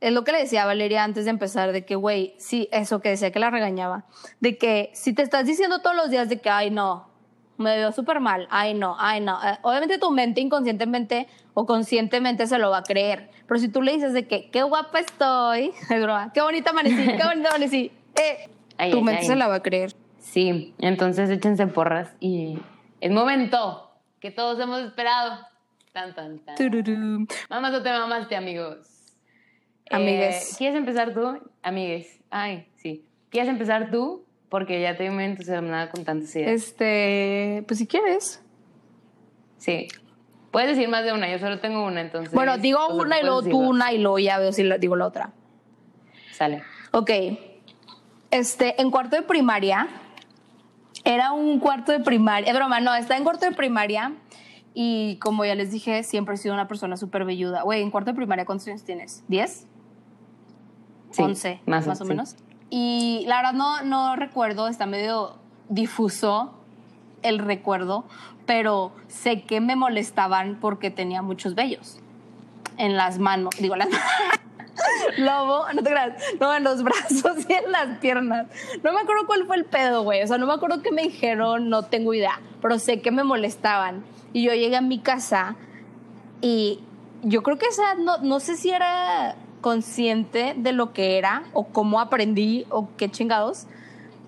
Es lo que le decía a Valeria antes de empezar, de que, güey, sí, eso que decía que la regañaba. De que si te estás diciendo todos los días de que, ay, no, me veo súper mal, ay, no, ay, no. eh, Obviamente tu mente inconscientemente o conscientemente se lo va a creer. Pero si tú le dices de que, qué guapa estoy, es broma, qué bonita amanecí, qué bonita amanecí, eh,
Ay,
tu
ay,
mente
ay.
se la va a creer.
Sí, entonces échense porras y es momento que todos hemos esperado. Tan, tan, tan.
Tururú.
Mamás o te mamaste, amigos.
Amigues.
Eh, ¿Quieres empezar tú? Amigues. Ay, sí. ¿Quieres empezar tú? Porque ya estoy muy entusiasmada con tantas ideas.
Este, pues si quieres.
Sí. Puedes decir más de una, yo solo tengo una, entonces.
Bueno, digo una y luego tú una y luego ya veo si digo la otra.
Sale.
Ok. Este, en cuarto de primaria, era un cuarto de primaria, es broma, no, está en cuarto de primaria y como ya les dije, siempre he sido una persona súper velluda. Güey, en cuarto de primaria, ¿cuántos años tienes? ¿10?
Sí,
11,
más
más,
o- sí.
menos. Y la verdad no, no recuerdo, está medio difuso el recuerdo, pero sé que me molestaban porque tenía muchos vellos en las manos, digo, las Lobo, no te creas, no, en los brazos y en las piernas. No me acuerdo cuál fue el pedo, güey. O sea, no me acuerdo qué me dijeron, no tengo idea, pero sé que me molestaban. Y yo llegué a mi casa y yo creo que esa, no, no sé si era consciente de lo que era o cómo aprendí o qué chingados,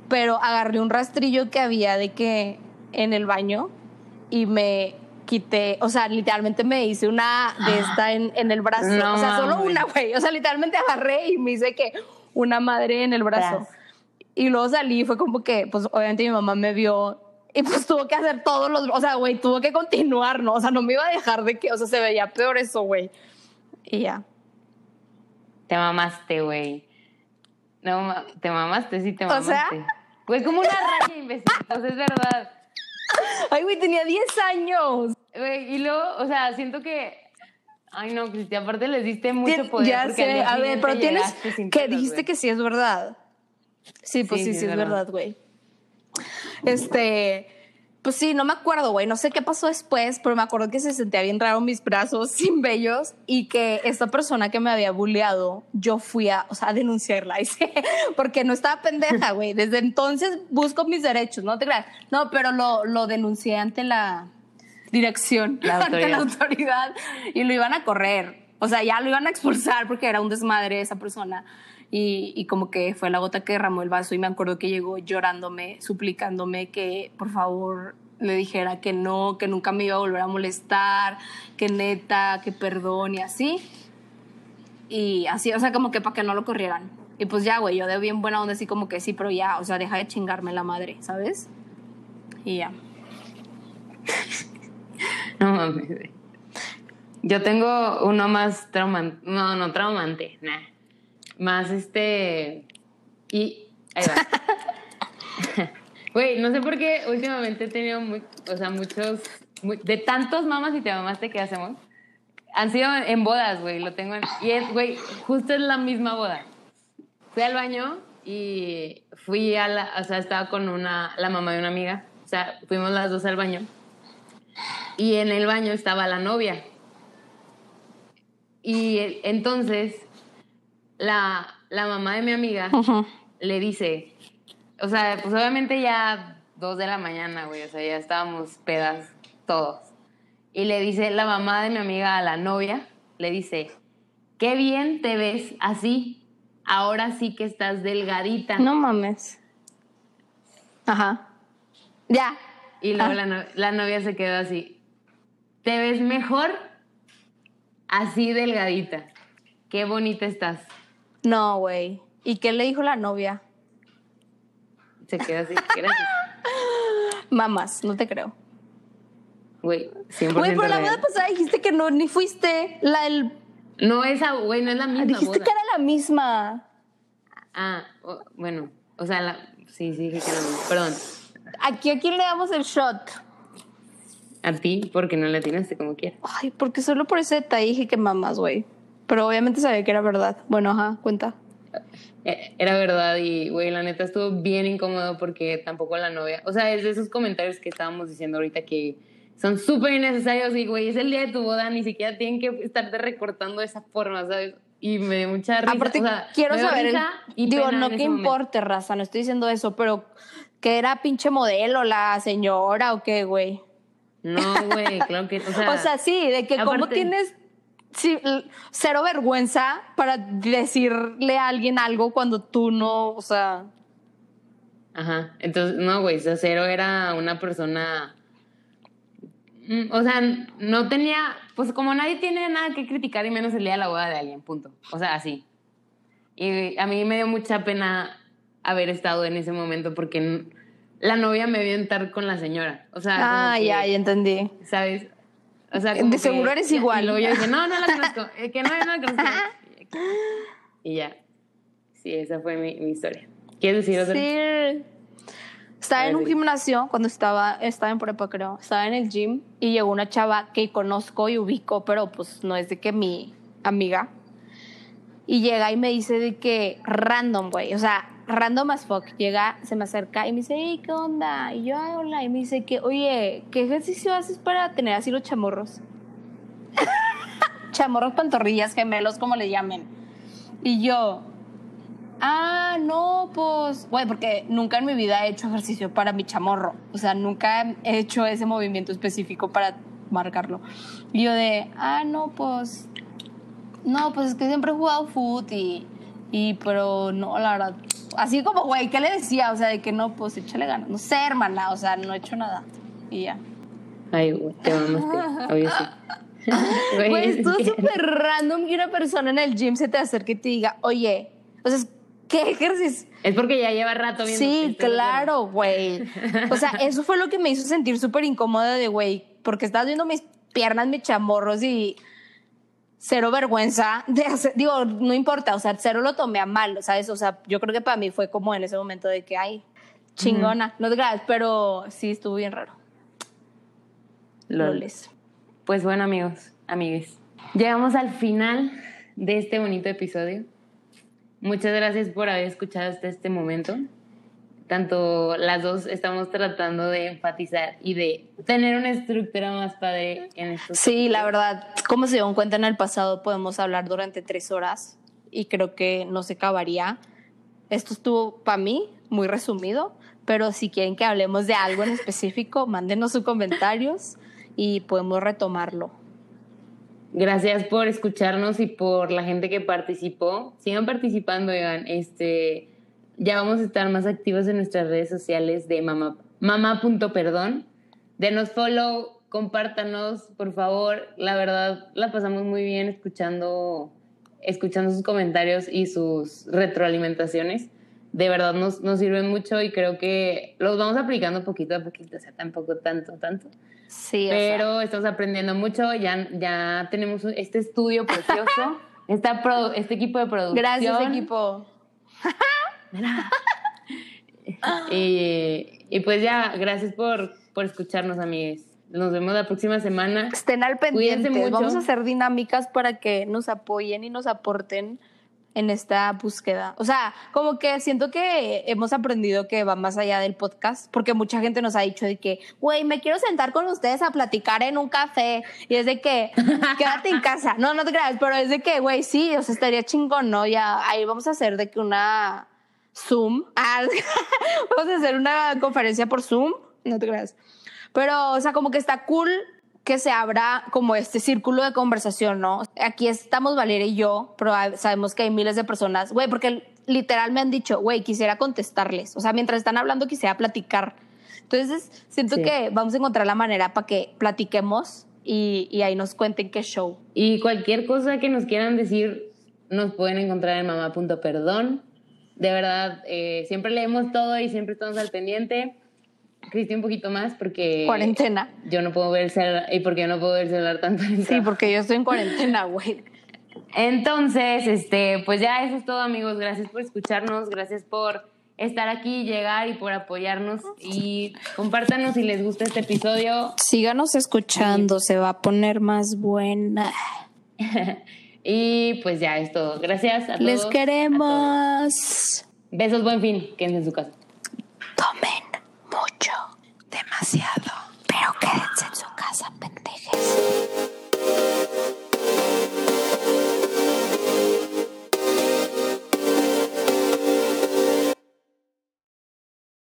pero agarré un rastrillo que había de que en el baño y me quité, o sea, literalmente me hice una de esta en, en el brazo,
No
o sea, solo una, güey, o sea, literalmente agarré y me hice que una madre en el brazo. Y luego salí y fue como que, pues obviamente mi mamá me vio y pues tuvo que hacer todos los, o sea, güey, tuvo que continuar, ¿no? O sea, no me iba a dejar de que, o sea, se veía peor eso, güey. Y ya.
Te mamaste, güey. No, te mamaste, sí te
O
mamaste.
sea-
Güey, como una raya, imbécil. Pues es verdad.
Ay, güey, tenía 10 años.
Güey, y luego, o sea, siento que. Ay, no, Cristi, aparte les diste mucho poder.
ya sé, a ver, pero tienes que dijiste que sí es verdad. Sí, pues sí, sí, es verdad, güey. Este, pues sí, no me acuerdo, güey, no sé qué pasó después, pero me acuerdo que se sentía bien raro mis brazos sin vellos y que esta persona que me había bulleado, yo fui a, o sea, a denunciarla, porque no estaba pendeja, güey. Desde entonces busco mis derechos, no te creas. No, pero lo, lo denuncié ante la dirección,
La
ante la
autoridad
y lo iban a correr. O sea, ya lo iban a expulsar porque era un desmadre esa persona. Y, como que fue la gota que derramó el vaso y me acuerdo que llegó llorándome, suplicándome que por favor le dijera que no, que nunca me iba a volver a molestar, que neta, que perdón y así. Y así, o sea, como que para que no lo corrieran. Y pues ya, güey, yo de bien buena onda así como que sí, pero ya, o sea, deja de chingarme la madre, ¿sabes? Y ya.
No mames. Yo tengo uno más traumante. No, no traumante, nah. Más este. Y. Ahí va. Güey, no sé por qué últimamente he tenido muy, o sea, muchos. muy- de tantos mamas y te mamaste que hacemos. Han sido en bodas, güey. Lo tengo en. Y es, güey, justo es la misma boda. Fui al baño y fui a la. O sea, estaba con una. La mamá de una amiga. O sea, fuimos las dos al baño. Y en el baño estaba la novia. Y entonces la, la mamá de mi amiga le dice, o sea, pues obviamente ya dos de la mañana, güey, o sea, ya estábamos pedas todos. Y le dice la mamá de mi amiga a la novia, le dice, qué bien te ves así, ahora sí que estás delgadita.
No mames. Ajá. Ya.
Y luego
Ah.
la, no- la novia se quedó así. Te ves mejor así delgadita. Qué bonita estás.
No, güey. ¿Y qué le dijo la novia?
Se quedó así. Gracias.
Mamás, no te creo.
Güey, 100%
Güey, pero la
real.
boda pasada dijiste que no, ni fuiste. La del.
No, esa, güey, no es la misma
dijiste
boda.
que era la misma.
Ah, bueno. O sea, la... sí, sí, dije que era la misma. Perdón.
Aquí a quién le damos el shot.
A ti, porque no le atinaste como quieras.
Ay, porque solo por ese detalle dije que mamás, güey. Pero obviamente sabía que era verdad. Bueno, ajá, cuenta.
Eh, Era verdad y, güey, la neta estuvo bien incómodo porque tampoco la novia. O sea, es de esos comentarios que estábamos diciendo ahorita que son súper innecesarios y, güey, es el día de tu boda, ni siquiera tienen que estarte recortando de esa forma, ¿sabes? Y me dio mucha risa.
Aparte,
o sea,
quiero saber. el-
y
digo, no que
ese momento.
importe, raza, no estoy diciendo eso, pero que era pinche modelo la señora o qué, güey.
No, güey, claro que. O sea,
O sea, sí, de que cómo
aparte-
tienes sí, cero vergüenza para decirle a alguien algo cuando tú no, o sea,
Ajá. Entonces, no, güey, o sea, Cero era una persona. mm, O sea, no tenía. Pues como nadie tiene nada que criticar y menos el día de la boda de alguien, punto. O sea, así. Y a mí me dio mucha pena haber estado en ese momento porque la novia me vio entrar con la señora. O sea,
ah, ya, ya entendí.
¿sabes? O sea,
De
como que-
seguro eres igual.
Y luego yo dije, no, no la conozco. Eh, que no, no la conozco. Y ya. Sí, esa fue mi, mi historia. ¿Quieres decir otra?
Sí. Estaba en un gimnasio cuando estaba, estaba en prepa, creo. Estaba en el gym y llegó una chava que conozco y ubico, pero pues no es de que mi amiga. Y llega y me dice de que random, güey. O sea, random as fuck, llega, se me acerca y me dice, hey, ¿qué onda? Y yo, ay, hola. Y me dice que, oye, ¿qué ejercicio haces para tener así los chamorros? chamorros, pantorrillas, gemelos, como le llamen. Y yo, ah, no, pues, güey, porque nunca en mi vida he hecho ejercicio para mi chamorro. O sea, nunca he hecho ese movimiento específico para marcarlo. Y yo de, ah, no, pues, no, pues es que siempre he jugado foot y, pero no, la verdad, así como, güey, ¿qué le decía? O sea, de que no, pues échale ganas. No sé, hermana, o sea, no he hecho nada. Y ya.
Ay, güey, te mamaste. Obvio sí.
Güey,
es
esto es
que-
súper random que una persona en el gym se te acerque y te diga, oye, o sea, ¿qué ejercicio?
Es porque ya lleva rato viendo.
Sí, claro, güey. O sea, eso fue lo que me hizo sentir súper incómoda de, güey, porque estás viendo mis piernas, mis chamorros y cero vergüenza de hacer, digo, no importa, o sea, cero lo tomé a mal, ¿sabes? O sea, yo creo que para mí fue como en ese momento de que, ay, chingona, no te creas, pero sí estuvo bien raro.
Lol.
Loles.
Pues bueno, amigos, amigues. Llegamos al final de este bonito episodio. Muchas gracias por haber escuchado hasta este momento. Tanto las dos estamos tratando de enfatizar y de tener una estructura más padre en estos.
Sí, la verdad, como se dieron cuenta en el pasado, podemos hablar durante tres horas y creo que no se acabaría. Esto estuvo para mí muy resumido, pero si quieren que hablemos de algo en específico, mándenos sus comentarios y podemos retomarlo.
Gracias por escucharnos y por la gente que participó. Sigan participando, oigan. Este, ya vamos a estar más activos en nuestras redes sociales de mamá, mamá.perdón. Denos follow, compártanos, por favor. La verdad, la pasamos muy bien escuchando, escuchando sus comentarios y sus retroalimentaciones. De verdad nos, nos sirven mucho y creo que los vamos aplicando poquito a poquito, o sea, tampoco tanto, tanto.
Sí, o sea,
Pero estamos aprendiendo mucho, ya, ya tenemos este estudio precioso, esta produ- este equipo de producción.
gracias equipo.
Y, y pues ya, gracias por, por escucharnos, amigues. Nos vemos la próxima semana.
Estén al pendiente.
mucho.
Vamos a hacer dinámicas para que nos apoyen y nos aporten en esta búsqueda. O sea, como que siento que hemos aprendido que va más allá del podcast, porque mucha gente nos ha dicho de que, güey, me quiero sentar con ustedes a platicar en un café. Y es de que, quédate en casa. No, no te creas, pero es de que, güey, sí, o sea, estaría chingón, ¿no? Ya ahí vamos a hacer de que una Zoom. Ah, vamos a hacer una conferencia por Zoom. No te creas. Pero, o sea, como que está cool que se abra como este círculo de conversación, ¿no? Aquí estamos Valeria y yo, pero sabemos que hay miles de personas, güey, porque literal me han dicho, güey, quisiera contestarles. O sea, mientras están hablando, quisiera platicar. Entonces, siento
Sí.
que vamos a encontrar la manera para que platiquemos y, y ahí nos cuenten qué show.
Y cualquier cosa que nos quieran decir, nos pueden encontrar en mamá.perdón. De verdad, eh, siempre leemos todo y siempre estamos al pendiente. Cristi un poquito más porque
Cuarentena.
yo no puedo ver el celular y porque yo no puedo ver el celular tanto en
Sí, porque yo estoy en cuarentena, güey.
Entonces, este, pues ya eso es todo, amigos. Gracias por escucharnos, gracias por estar aquí, llegar y por apoyarnos. Y compártanos si les gusta este episodio.
Síganos escuchando, se va a poner más buena.
Y pues ya es todo. Gracias a todos.
Les queremos.
Besos, buen fin. Quédense en su casa.
Tomen mucho, demasiado, pero quédense en su casa, pendejes.